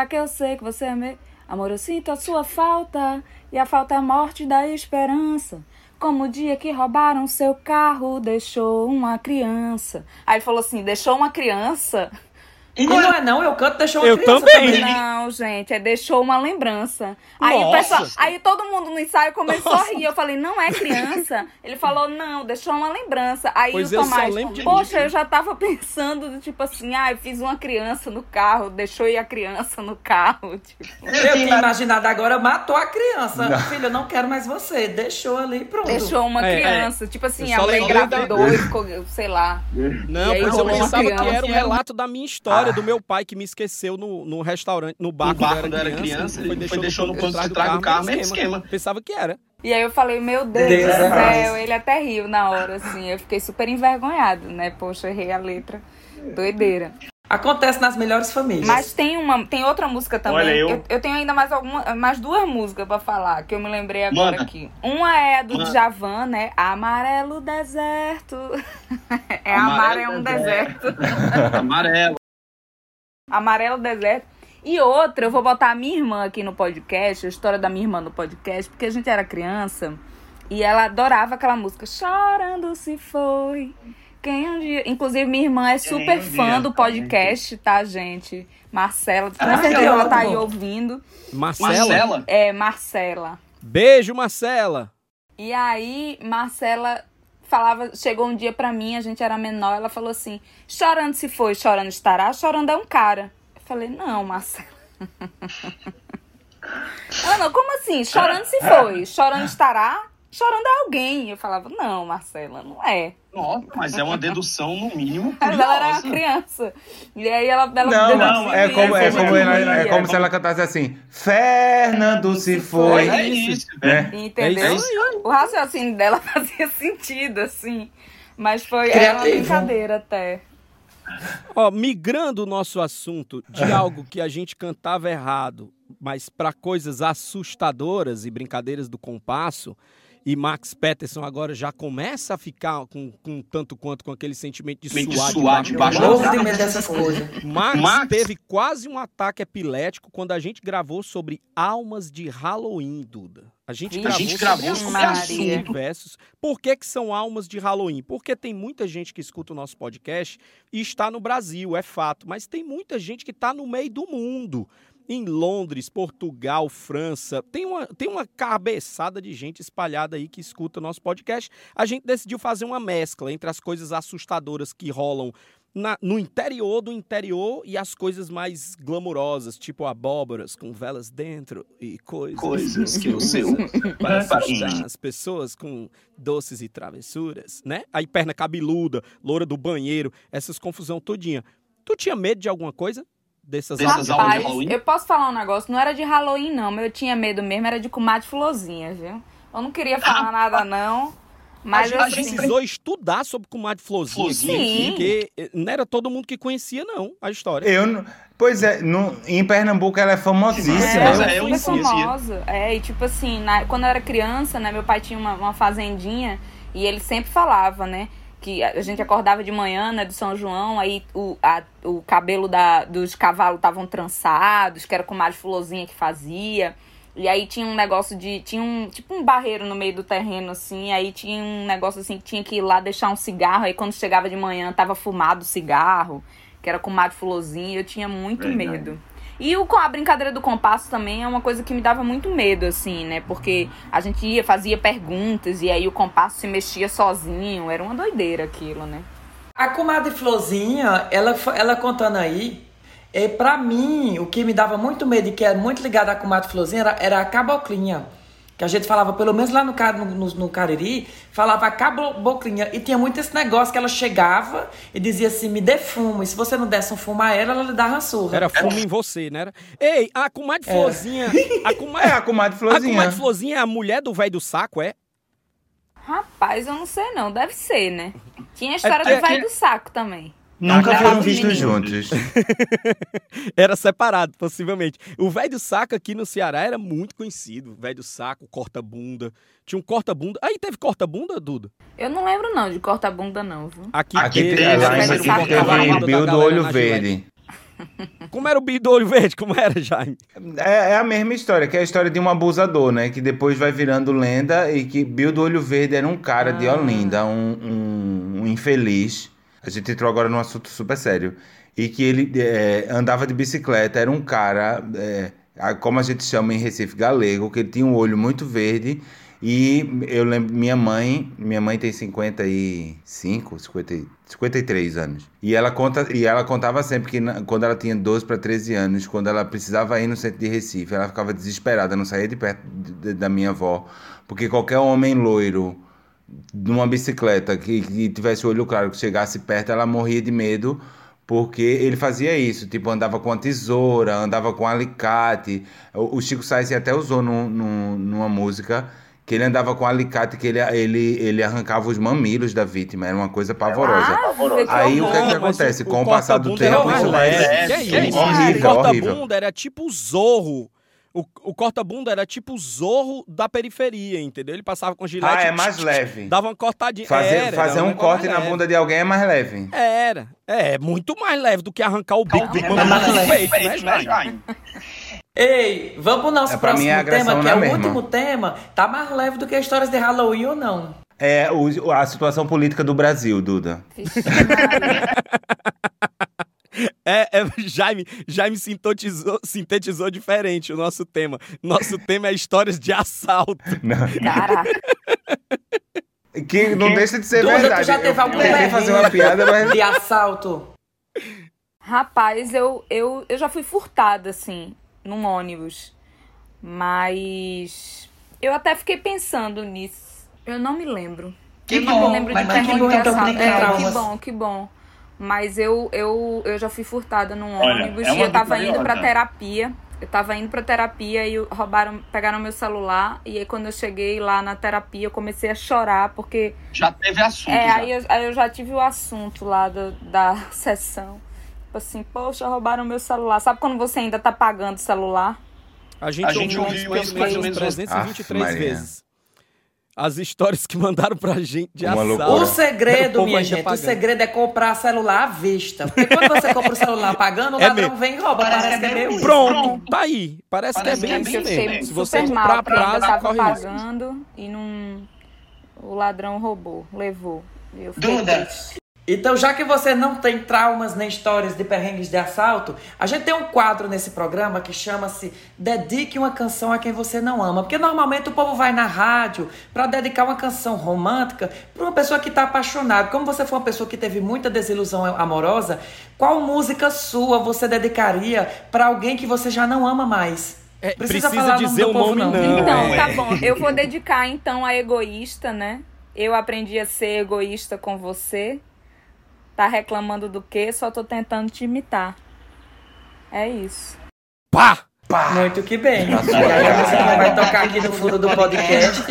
Que eu sei que você é meu? Amor, eu sinto a sua falta. E a falta é a morte da esperança. Como o dia que roubaram seu carro, deixou uma criança. Aí ele falou assim: deixou uma criança? E não é não, eu canto deixou uma Eu criança também. Não, gente, é deixou uma lembrança. Aí o Nossa. pessoal, aí todo mundo no ensaio começou a rir. Eu falei, não é criança. Ele falou, não, deixou uma lembrança. Aí Pois o Tomás, poxa, eu já tava pensando, tipo assim, ah, eu fiz uma criança no carro, deixou ir a criança no carro. Tipo. Eu tinha imaginado agora, matou a criança. Filho, eu não quero mais você. Deixou ali e pronto. Deixou uma É, criança. Tipo assim, a mãe da- engravidou ficou, sei lá. Não, aí pois eu pensava que criança. era o relato da minha história, do meu pai que me esqueceu no, no restaurante, no bar, No bar quando eu era criança, ele foi deixou no ponto de trás do carro, mesmo esquema. Pensava que era. E aí eu falei, meu Deus, Deus do é céu, ele até riu na hora, assim. Eu fiquei super envergonhado, né? Poxa, errei a letra. Doideira. Acontece nas melhores famílias. Mas tem uma, tem outra música também. Olha, eu- eu... eu tenho ainda mais alguma, mais duas músicas pra falar que eu me lembrei agora Manda. aqui. Uma é a do Manda. Djavan, né? Amarelo deserto. é Amarelo Amar é um deserto. Amarelo. Amarelo deserto. E outra, eu vou botar a minha irmã aqui no podcast, a história da minha irmã no podcast, porque a gente era criança e ela adorava aquela música Chorando se foi. Quem um dia. Inclusive, minha irmã é super um fã dia, do podcast, tá, gente? Marcela, com Ah, certeza que ela tá ótimo. aí ouvindo. Marcela. Marcela? É, Marcela. Beijo, Marcela. E aí, Marcela falava, chegou um dia pra mim, a gente era menor, ela falou assim: chorando se foi, chorando estará, chorando é um cara. Eu falei, não, Marcela. ela não, como assim? Chorando se foi, chorando estará, chorando é alguém. Eu falava, não, Marcela, não é. Nossa, mas é uma dedução, no mínimo, Mas ela era uma criança. E aí ela, ela Não, não, é como, é como, ela- é como se ela cantasse assim: Fernando se foi. É isso. É. Entendeu? É isso o raciocínio dela fazia sentido, assim. Mas foi era uma brincadeira até. Ó, migrando o nosso assunto de algo que a gente cantava errado, mas para coisas assustadoras e brincadeiras do compasso, e Max Peterson agora já começa a ficar com, com tanto quanto com aquele sentimento de De suar, suar debaixo debaixo da da Morro terra. de medo dessas coisas. Max, Max- teve quase um ataque epilético quando a gente gravou sobre almas de Halloween, Duda. A gente gravou, gente gravou sobre diversos. Por que, que são almas de Halloween? Porque tem muita gente que escuta o nosso podcast e está no Brasil, é fato. Mas tem muita gente que está no meio do mundo. Em Londres, Portugal, França. Tem uma, tem uma cabeçada de gente espalhada aí que escuta o nosso podcast. A gente decidiu fazer uma mescla entre as coisas assustadoras que rolam na- no interior do interior e as coisas mais glamurosas, tipo abóboras com velas dentro e coisas, Coisas que o seu as pessoas com doces e travessuras, né? Aí perna cabeluda, loura do banheiro, essas confusão todinha. Tu tinha medo de alguma coisa dessas almas de Halloween? eu posso falar um negócio, não era de Halloween não, mas eu tinha medo mesmo, era de comadre florzinha, viu? Eu não queria falar nada não, mas A gente assim, precisou estudar sobre comadre Florzinha, Florzinha, porque eh, não era todo mundo que conhecia não a história. Eu, não- pois é, no, em Pernambuco ela é famosíssima. Mas é, é, eu super conhecia. famosa. É, e tipo assim, na- quando eu era criança, né, meu pai tinha uma, uma fazendinha e ele sempre falava, né, que a gente acordava de manhã, né, do São João, aí o, a- o cabelo da, dos cavalos estavam trançados, que era com mais florzinha que fazia. E aí tinha um negócio de. Tinha um. Tipo um barreiro no meio do terreno, assim. Aí tinha um negócio assim que tinha que ir lá deixar um cigarro. Aí quando chegava de manhã, tava fumado o cigarro, que era com mato fulozinho. Eu tinha muito Verdade. medo. E o, a brincadeira do compasso também é uma coisa que me dava muito medo, assim, né? Porque a gente ia, fazia perguntas e aí o compasso se mexia sozinho. Era uma doideira aquilo, né? A comadre Florzinha, ela, ela contando aí, é, pra mim, o que me dava muito medo e que é muito ligado à comadre Florzinha era, era a caboclinha. Que a gente falava, pelo menos lá no, no, no, Cariri, falava caboclinha. E tinha muito esse negócio que ela chegava e dizia assim: me dê fumo. E se você não desse um fumo a ela, ela lhe dava surra. Era fumo em você, né? Era... Ei, a comadre Era. Florzinha. A comadre, É a comadre a Florzinha. comadre Florzinha é a mulher do velho do saco, é? Rapaz, eu não sei não, deve ser, né? Tinha a história É do porque- vai do saco também. Nunca foram vistos menino. juntos. Era separado, possivelmente. O velho saco aqui no Ceará era muito conhecido. O velho saco, corta-bunda. Tinha um corta-bunda. Aí teve corta-bunda, Duda? Eu não lembro não de corta-bunda não, viu? Aqui, Aqui teve, teve, aqui teve teve da Bill do Olho. Verde. Como era o bicho do olho verde? Como era, Jaime? É, é a mesma história, que é a história de um abusador, né? Que depois vai virando lenda e que Bill do Olho Verde era um cara de Ah. Olinda, um, um, um infeliz. A gente entrou agora num assunto super sério. E que ele é, andava de bicicleta, era um cara, é, como a gente chama em Recife, galego, que ele tinha um olho muito verde. E eu lembro, minha mãe, minha mãe tem 55, 50, e- 53 anos. E ela, conta, e ela contava sempre que na- quando ela tinha 12 para 13 anos, quando ela precisava ir no centro de Recife, ela ficava desesperada, não saía de perto de- da minha avó, porque qualquer homem loiro numa bicicleta que, que tivesse o olho claro, que chegasse perto, ela morria de medo, porque ele fazia isso, tipo, andava com a tesoura, andava com alicate. O, o Chico Sainz até usou num- num- numa música que ele andava com alicate, que ele, ele, ele arrancava os mamilos da vítima, era uma coisa pavorosa. Ah, Aí o que, é que acontece? o- Com o, o passar do tempo, isso. É, Que é isso? horrível, o horrível. corta-bunda era tipo o zorro. O, o corta-bunda era tipo o zorro da periferia, entendeu? Ele passava com gilete. Ah, é mais leve. Dava uma cortadinha. Fazer, Era, fazer era um corte na leve. bunda de alguém é mais leve. Era. É, muito mais leve do que arrancar o bico do é peito, né, Jaime? Jaime? Ei, vamos pro nosso É, próximo é tema, que na é o mesma. último tema. Tá mais leve do que histórias de Halloween ou não? É o- a situação política do Brasil, Duda. Vixe. É, é, Jaime, Jaime sintetizou, sintetizou diferente o nosso tema. Nosso tema é histórias de assalto. Não. Caraca. Que não deixa de ser Duda, tu verdade. já teve eu algum tentei fazer uma piada, mas. De assalto. Rapaz, eu, eu, eu já fui furtada, assim, num ônibus. Mas eu até fiquei pensando nisso. Eu não me lembro. Que eu não bom, me lembro de mas- mas que bom, então, tem É, que bom, que bom. Mas eu, eu, eu já fui furtada num Olha, ônibus é e eu tava indo pra curiosa. terapia. Eu tava indo pra terapia e roubaram, pegaram meu celular. E aí quando eu cheguei lá na terapia, eu comecei a chorar, porque Já teve assunto. é, já. aí eu, aí eu já tive o assunto lá do- da sessão. Tipo assim, poxa, roubaram meu celular. Sabe quando você ainda tá pagando o celular? A gente, A gente ouviu isso mais ou menos menos umas- 323 Aff, Maria. vezes. As histórias que mandaram pra gente de Uma assalto. loucura. O segredo, O minha gente, o pagando. segredo é comprar celular à vista. Porque quando você compra o celular pagando, o É ladrão mesmo. vem e rouba. Parece, que é meio isso. Pronto, tá aí. Parece, Parece que é bem que é isso mesmo. isso Se você super comprar mal, a prazo, tava corre pagando e não... O ladrão roubou, levou. Eu fiquei Duda. Então, já que você não tem traumas nem histórias de perrengues de assalto, a gente tem um quadro nesse programa que chama-se Dedique uma canção a quem você não ama. Porque normalmente o povo vai na rádio para dedicar uma canção romântica para uma pessoa que está apaixonada. Como você foi uma pessoa que teve muita desilusão amorosa, qual música sua você dedicaria para alguém que você já não ama mais? É, precisa falar dizer do o povo, nome, não. Então, é. tá bom. Eu vou dedicar então a egoísta, né? Eu aprendi a ser egoísta com você. Tá reclamando do quê? Só tô tentando te imitar. É isso. Pá! Muito que bem. E aí a música vai tocar aqui no fundo do podcast.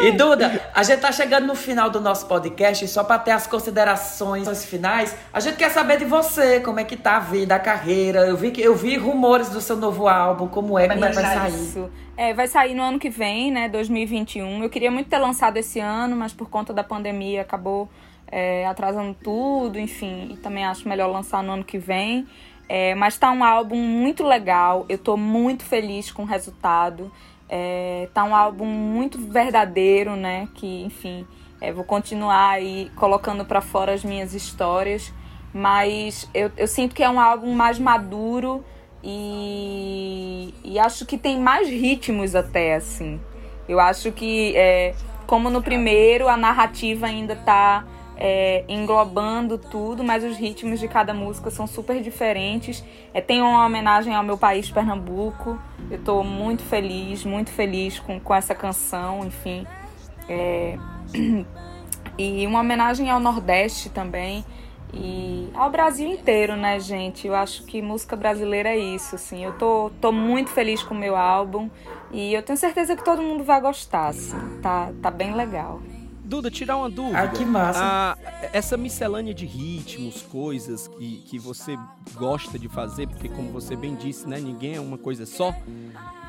E Duda, a gente tá chegando no final do nosso podcast e só para ter as considerações finais, a gente quer saber de você, como é que tá a vida, a carreira. Eu vi que eu vi rumores do seu novo álbum, como é, como é que vai sair. Isso. É, vai sair no ano que vem, né? 2021. Eu queria muito ter lançado esse ano, mas por conta da pandemia acabou é, atrasando tudo, enfim. E também acho melhor lançar no ano que vem. É, mas tá um álbum muito legal. Eu tô muito feliz com o resultado. É, tá um álbum muito verdadeiro, né? Que, enfim, é, vou continuar aí colocando pra fora as minhas histórias. Mas eu, eu sinto que é um álbum mais maduro e, e acho que tem mais ritmos até, assim. Eu acho que, é, como no primeiro, a narrativa ainda tá é, englobando tudo, mas os ritmos de cada música são super diferentes. É, tem uma homenagem ao meu país, Pernambuco. Eu tô muito feliz, muito feliz com, com essa canção, enfim. É, e uma homenagem ao Nordeste também. E ao Brasil inteiro, né, gente? Eu acho que música brasileira é isso, assim. Eu tô, tô muito feliz com o meu álbum e eu tenho certeza que todo mundo vai gostar, assim. Tá, tá bem legal. Duda, tirar uma dúvida. Ah, que massa. Ah, essa miscelânea de ritmos, coisas que, que você gosta de fazer, porque como você bem disse, né, ninguém é uma coisa só.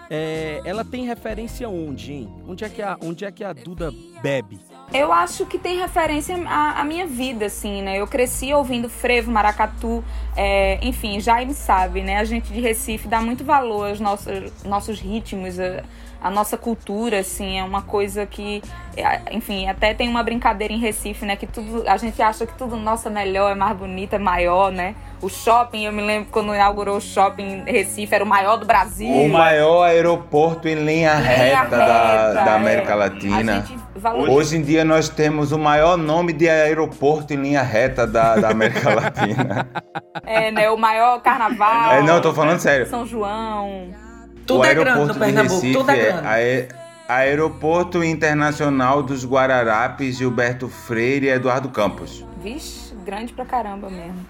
É, ela tem referência onde, hein? Onde é que a, onde é que a Duda bebe? Eu acho que tem referência à, à minha vida, assim, né? Eu cresci ouvindo frevo, maracatu, é, enfim, Jaime sabe, né? A gente de Recife dá muito valor aos nossos, nossos ritmos, a, nossa cultura, assim, é uma coisa que, é, enfim, até tem uma brincadeira em Recife, né? Que tudo, a gente acha que tudo nosso é melhor, é mais bonito, é maior, né? O shopping, eu me lembro quando inaugurou o shopping em Recife, era o maior do Brasil. O maior aeroporto em linha, Linha reta, da, reta, da é. América A Latina. valoriza. Hoje em dia nós temos o maior nome de aeroporto em linha reta da, da América Latina. É, né? O maior carnaval. É, não, eu tô falando sério. São João. Tudo o é grande aeroporto no de Pernambuco, Recife tudo é é grande. ae- Aeroporto Internacional dos Guararapes, Gilberto Freire e Eduardo Campos. Vixe, grande pra caramba mesmo.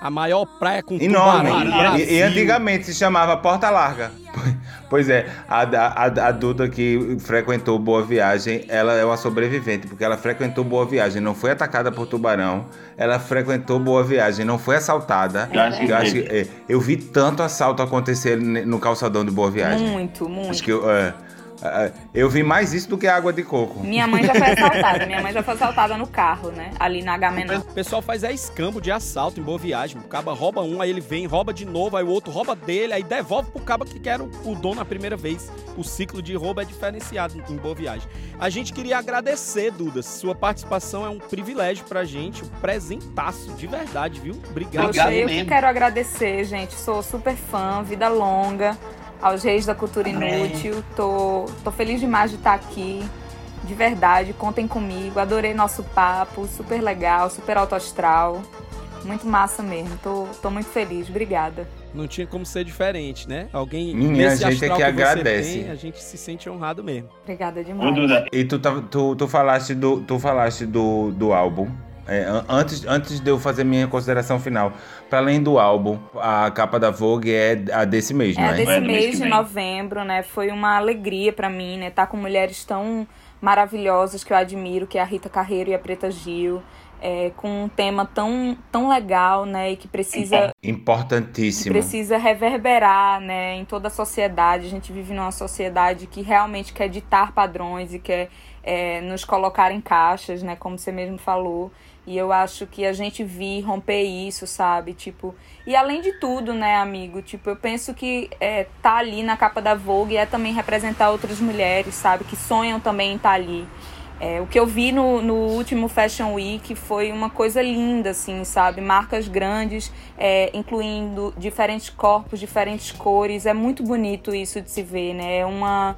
A maior praia com Enorme. tubarão E, e antigamente se chamava Porta Larga. Pois é, a, a, a Duda que frequentou Boa Viagem, ela é uma sobrevivente, porque ela frequentou Boa Viagem, não foi atacada por tubarão, ela frequentou Boa Viagem, não foi assaltada. Eu acho que eu, acho que, é, eu vi tanto assalto acontecer no calçadão de Boa Viagem. Muito, muito. Acho que eu, é, eu vi mais isso do que água de coco. Minha mãe já foi assaltada. Minha mãe já foi assaltada no carro, né? Ali na Agamenon. O pessoal faz é escambo de assalto em boa viagem. O caba rouba um, aí ele vem, rouba de novo, aí o outro rouba dele, aí devolve pro caba que quer o, o dono a primeira vez. O ciclo de roubo é diferenciado em boa viagem. A gente queria agradecer, Duda. Sua participação é um privilégio pra gente, um presentaço de verdade, viu? Obrigado. Poxa, eu que quero agradecer, gente. Sou super fã, vida longa, aos Reis da Cultura Amém. Inútil. Tô, tô feliz demais de estar aqui. De verdade, contem comigo. Adorei nosso papo, super legal, super alto astral. Muito massa mesmo. Tô, tô muito feliz. Obrigada. Não tinha como ser diferente, né? Alguém Menina, nesse a gente é que você agradece. tem, a gente se sente honrado mesmo. Obrigada demais. E tu, tu, tu falaste do, tu falaste do, do álbum. É, an- antes, antes de eu fazer minha consideração final, para além do álbum, a capa da Vogue é a desse mês, É, não é? desse mês de novembro, né? Foi uma alegria pra mim, né? Tá com mulheres tão maravilhosas que eu admiro, que é a Rita Carreiro e a Preta Gil. é, com um tema tão, tão legal, né, e que precisa Importantíssimo. precisa reverberar, né, em toda a sociedade. A gente vive numa sociedade que realmente quer ditar padrões e quer é, nos colocar em caixas, né, como você mesmo falou. E eu acho que a gente vir romper isso, sabe? Tipo, e além de tudo, né, amigo? Tipo, eu penso que é, tá ali na capa da Vogue é também representar outras mulheres, sabe? Que sonham também em tá ali. É, o que eu vi no, no último Fashion Week foi uma coisa linda, assim, sabe? Marcas grandes, é, incluindo diferentes corpos, diferentes cores. É muito bonito isso de se ver, né? É uma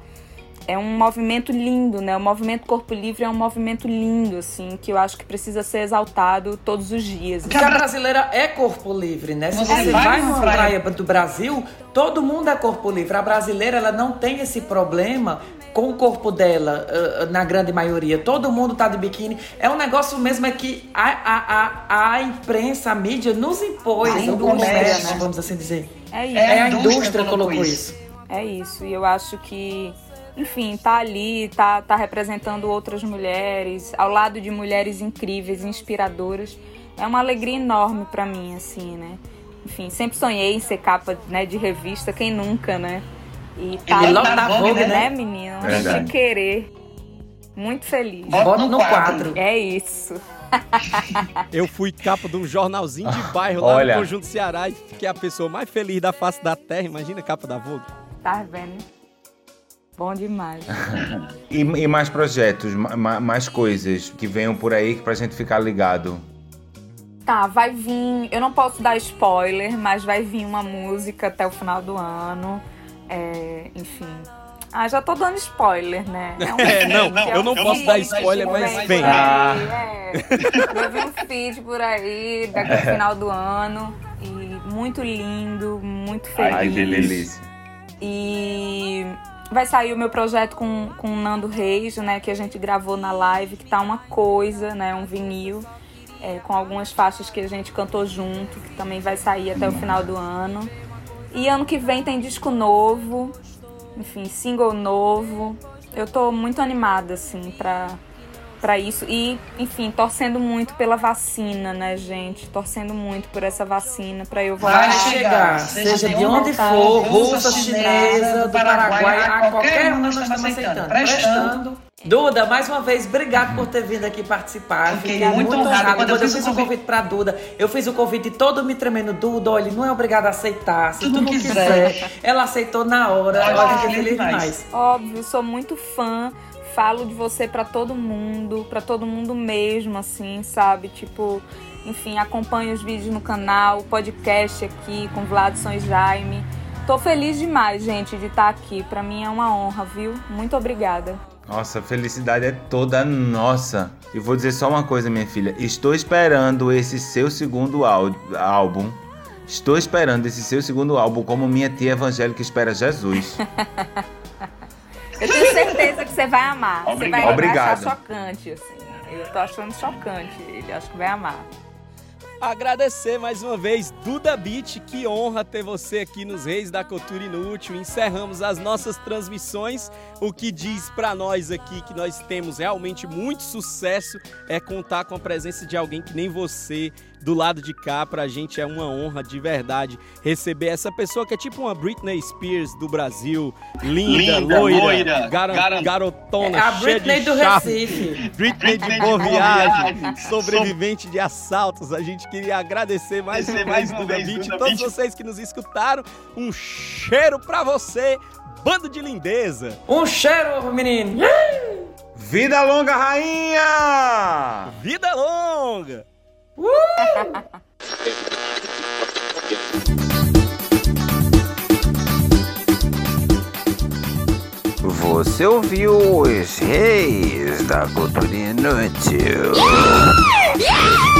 é um movimento lindo, né? O movimento Corpo Livre é um movimento lindo, assim, que eu acho que precisa ser exaltado todos os dias. Porque a brasileira é corpo livre, né? Se você vai numa praia do Brasil, todo mundo é corpo livre. A brasileira, ela não tem esse problema com o corpo dela, uh, na grande maioria. Todo mundo tá de biquíni. É um negócio mesmo é que a, a, a, a imprensa, a mídia nos impôs, a indústria, né? vamos assim dizer. É isso. É, a indústria que colocou isso. É isso. E eu acho que enfim, tá ali, tá, tá representando outras mulheres, ao lado de mulheres incríveis, inspiradoras. É uma alegria enorme para mim, assim, né? Enfim, sempre sonhei em ser capa né, de revista, quem nunca, né? E tá e logo da Vogue, né, né, menino? Sem querer. Muito feliz. Bota no quadro. É isso. Eu fui capa de um jornalzinho de bairro lá Olha. no Conjunto Ceará e fiquei a pessoa mais feliz da face da terra. Imagina a capa da Vogue. Tá vendo? Bom demais. E, e mais projetos, ma- mais coisas que venham por aí que pra gente ficar ligado. Tá, vai vir. Eu não posso dar spoiler, mas vai vir uma música até o final do ano. É, enfim. Ah, já tô dando spoiler, né? um É, não, feat, eu não um posso dar spoiler, mas vem. Ah. É. Vai vir um feed por aí, daqui ao final do ano. E muito lindo, muito feliz. Ai, que delícia. E vai sair o meu projeto com, com o Nando Reis, né? Que a gente gravou na live, que tá uma coisa, né? Um vinil. é, com algumas faixas que a gente cantou junto, que também vai sair até o final do ano. E ano que vem tem disco novo, enfim, single novo. Eu tô muito animada, assim, pra, pra isso. E, enfim, torcendo muito pela vacina, né, gente? Torcendo muito por essa vacina, pra eu voltar. Vai chegar, seja de onde for, russa, chinesa, do Paraguai, a qualquer um nós estamos aceitando. Prestando. Duda, mais uma vez, obrigado por ter vindo aqui participar. Fiquei Fiquei muito muito honrada. Quando Quando eu eu fiz o o convite pra Duda, eu fiz o convite todo me tremendo. Duda, olha, não é obrigada a aceitar. Se Tu tu, não quiser. quiser. ela aceitou na hora. Olha, Olha, que feliz demais. Óbvio, sou muito fã. Falo de você pra todo mundo, pra todo mundo mesmo, assim, sabe? Tipo, enfim, acompanho os vídeos no canal, podcast aqui com Vladson e Jaime. Tô feliz demais, gente, de estar aqui. Pra mim é uma honra, viu? Muito obrigada. Nossa, a felicidade é toda nossa. E vou dizer só uma coisa, minha filha. Estou esperando esse seu segundo ál- álbum. Estou esperando esse seu segundo álbum como minha tia evangélica espera Jesus. Eu tenho certeza que você vai amar. Você vai, vai achar Obrigado. chocante, assim. Eu tô achando chocante ele. Acho que vai amar. Agradecer mais uma vez, Duda Beat, que honra ter você aqui nos Reis da Cultura Inútil. Encerramos as nossas transmissões. O que diz pra nós aqui que nós temos realmente muito sucesso é contar com a presença de alguém que nem você do lado de cá. Pra gente é uma honra de verdade receber essa pessoa que é tipo uma Britney Spears do Brasil. Linda, Linda, loira, loira, garan- garotona, É a cheia Britney de do charme. Recife. Britney de Britney boa de boa viagem, viagem. sobrevivente de assaltos. A gente queria agradecer mais uma vez, mais uma Duda vez, Beat, Duda todos Beat. vocês que nos escutaram. Um cheiro pra você, bando de lindeza. Um cheiro, menino. Vida longa, rainha! Vida longa! Você ouviu os reis da cultura inútil. Yeah!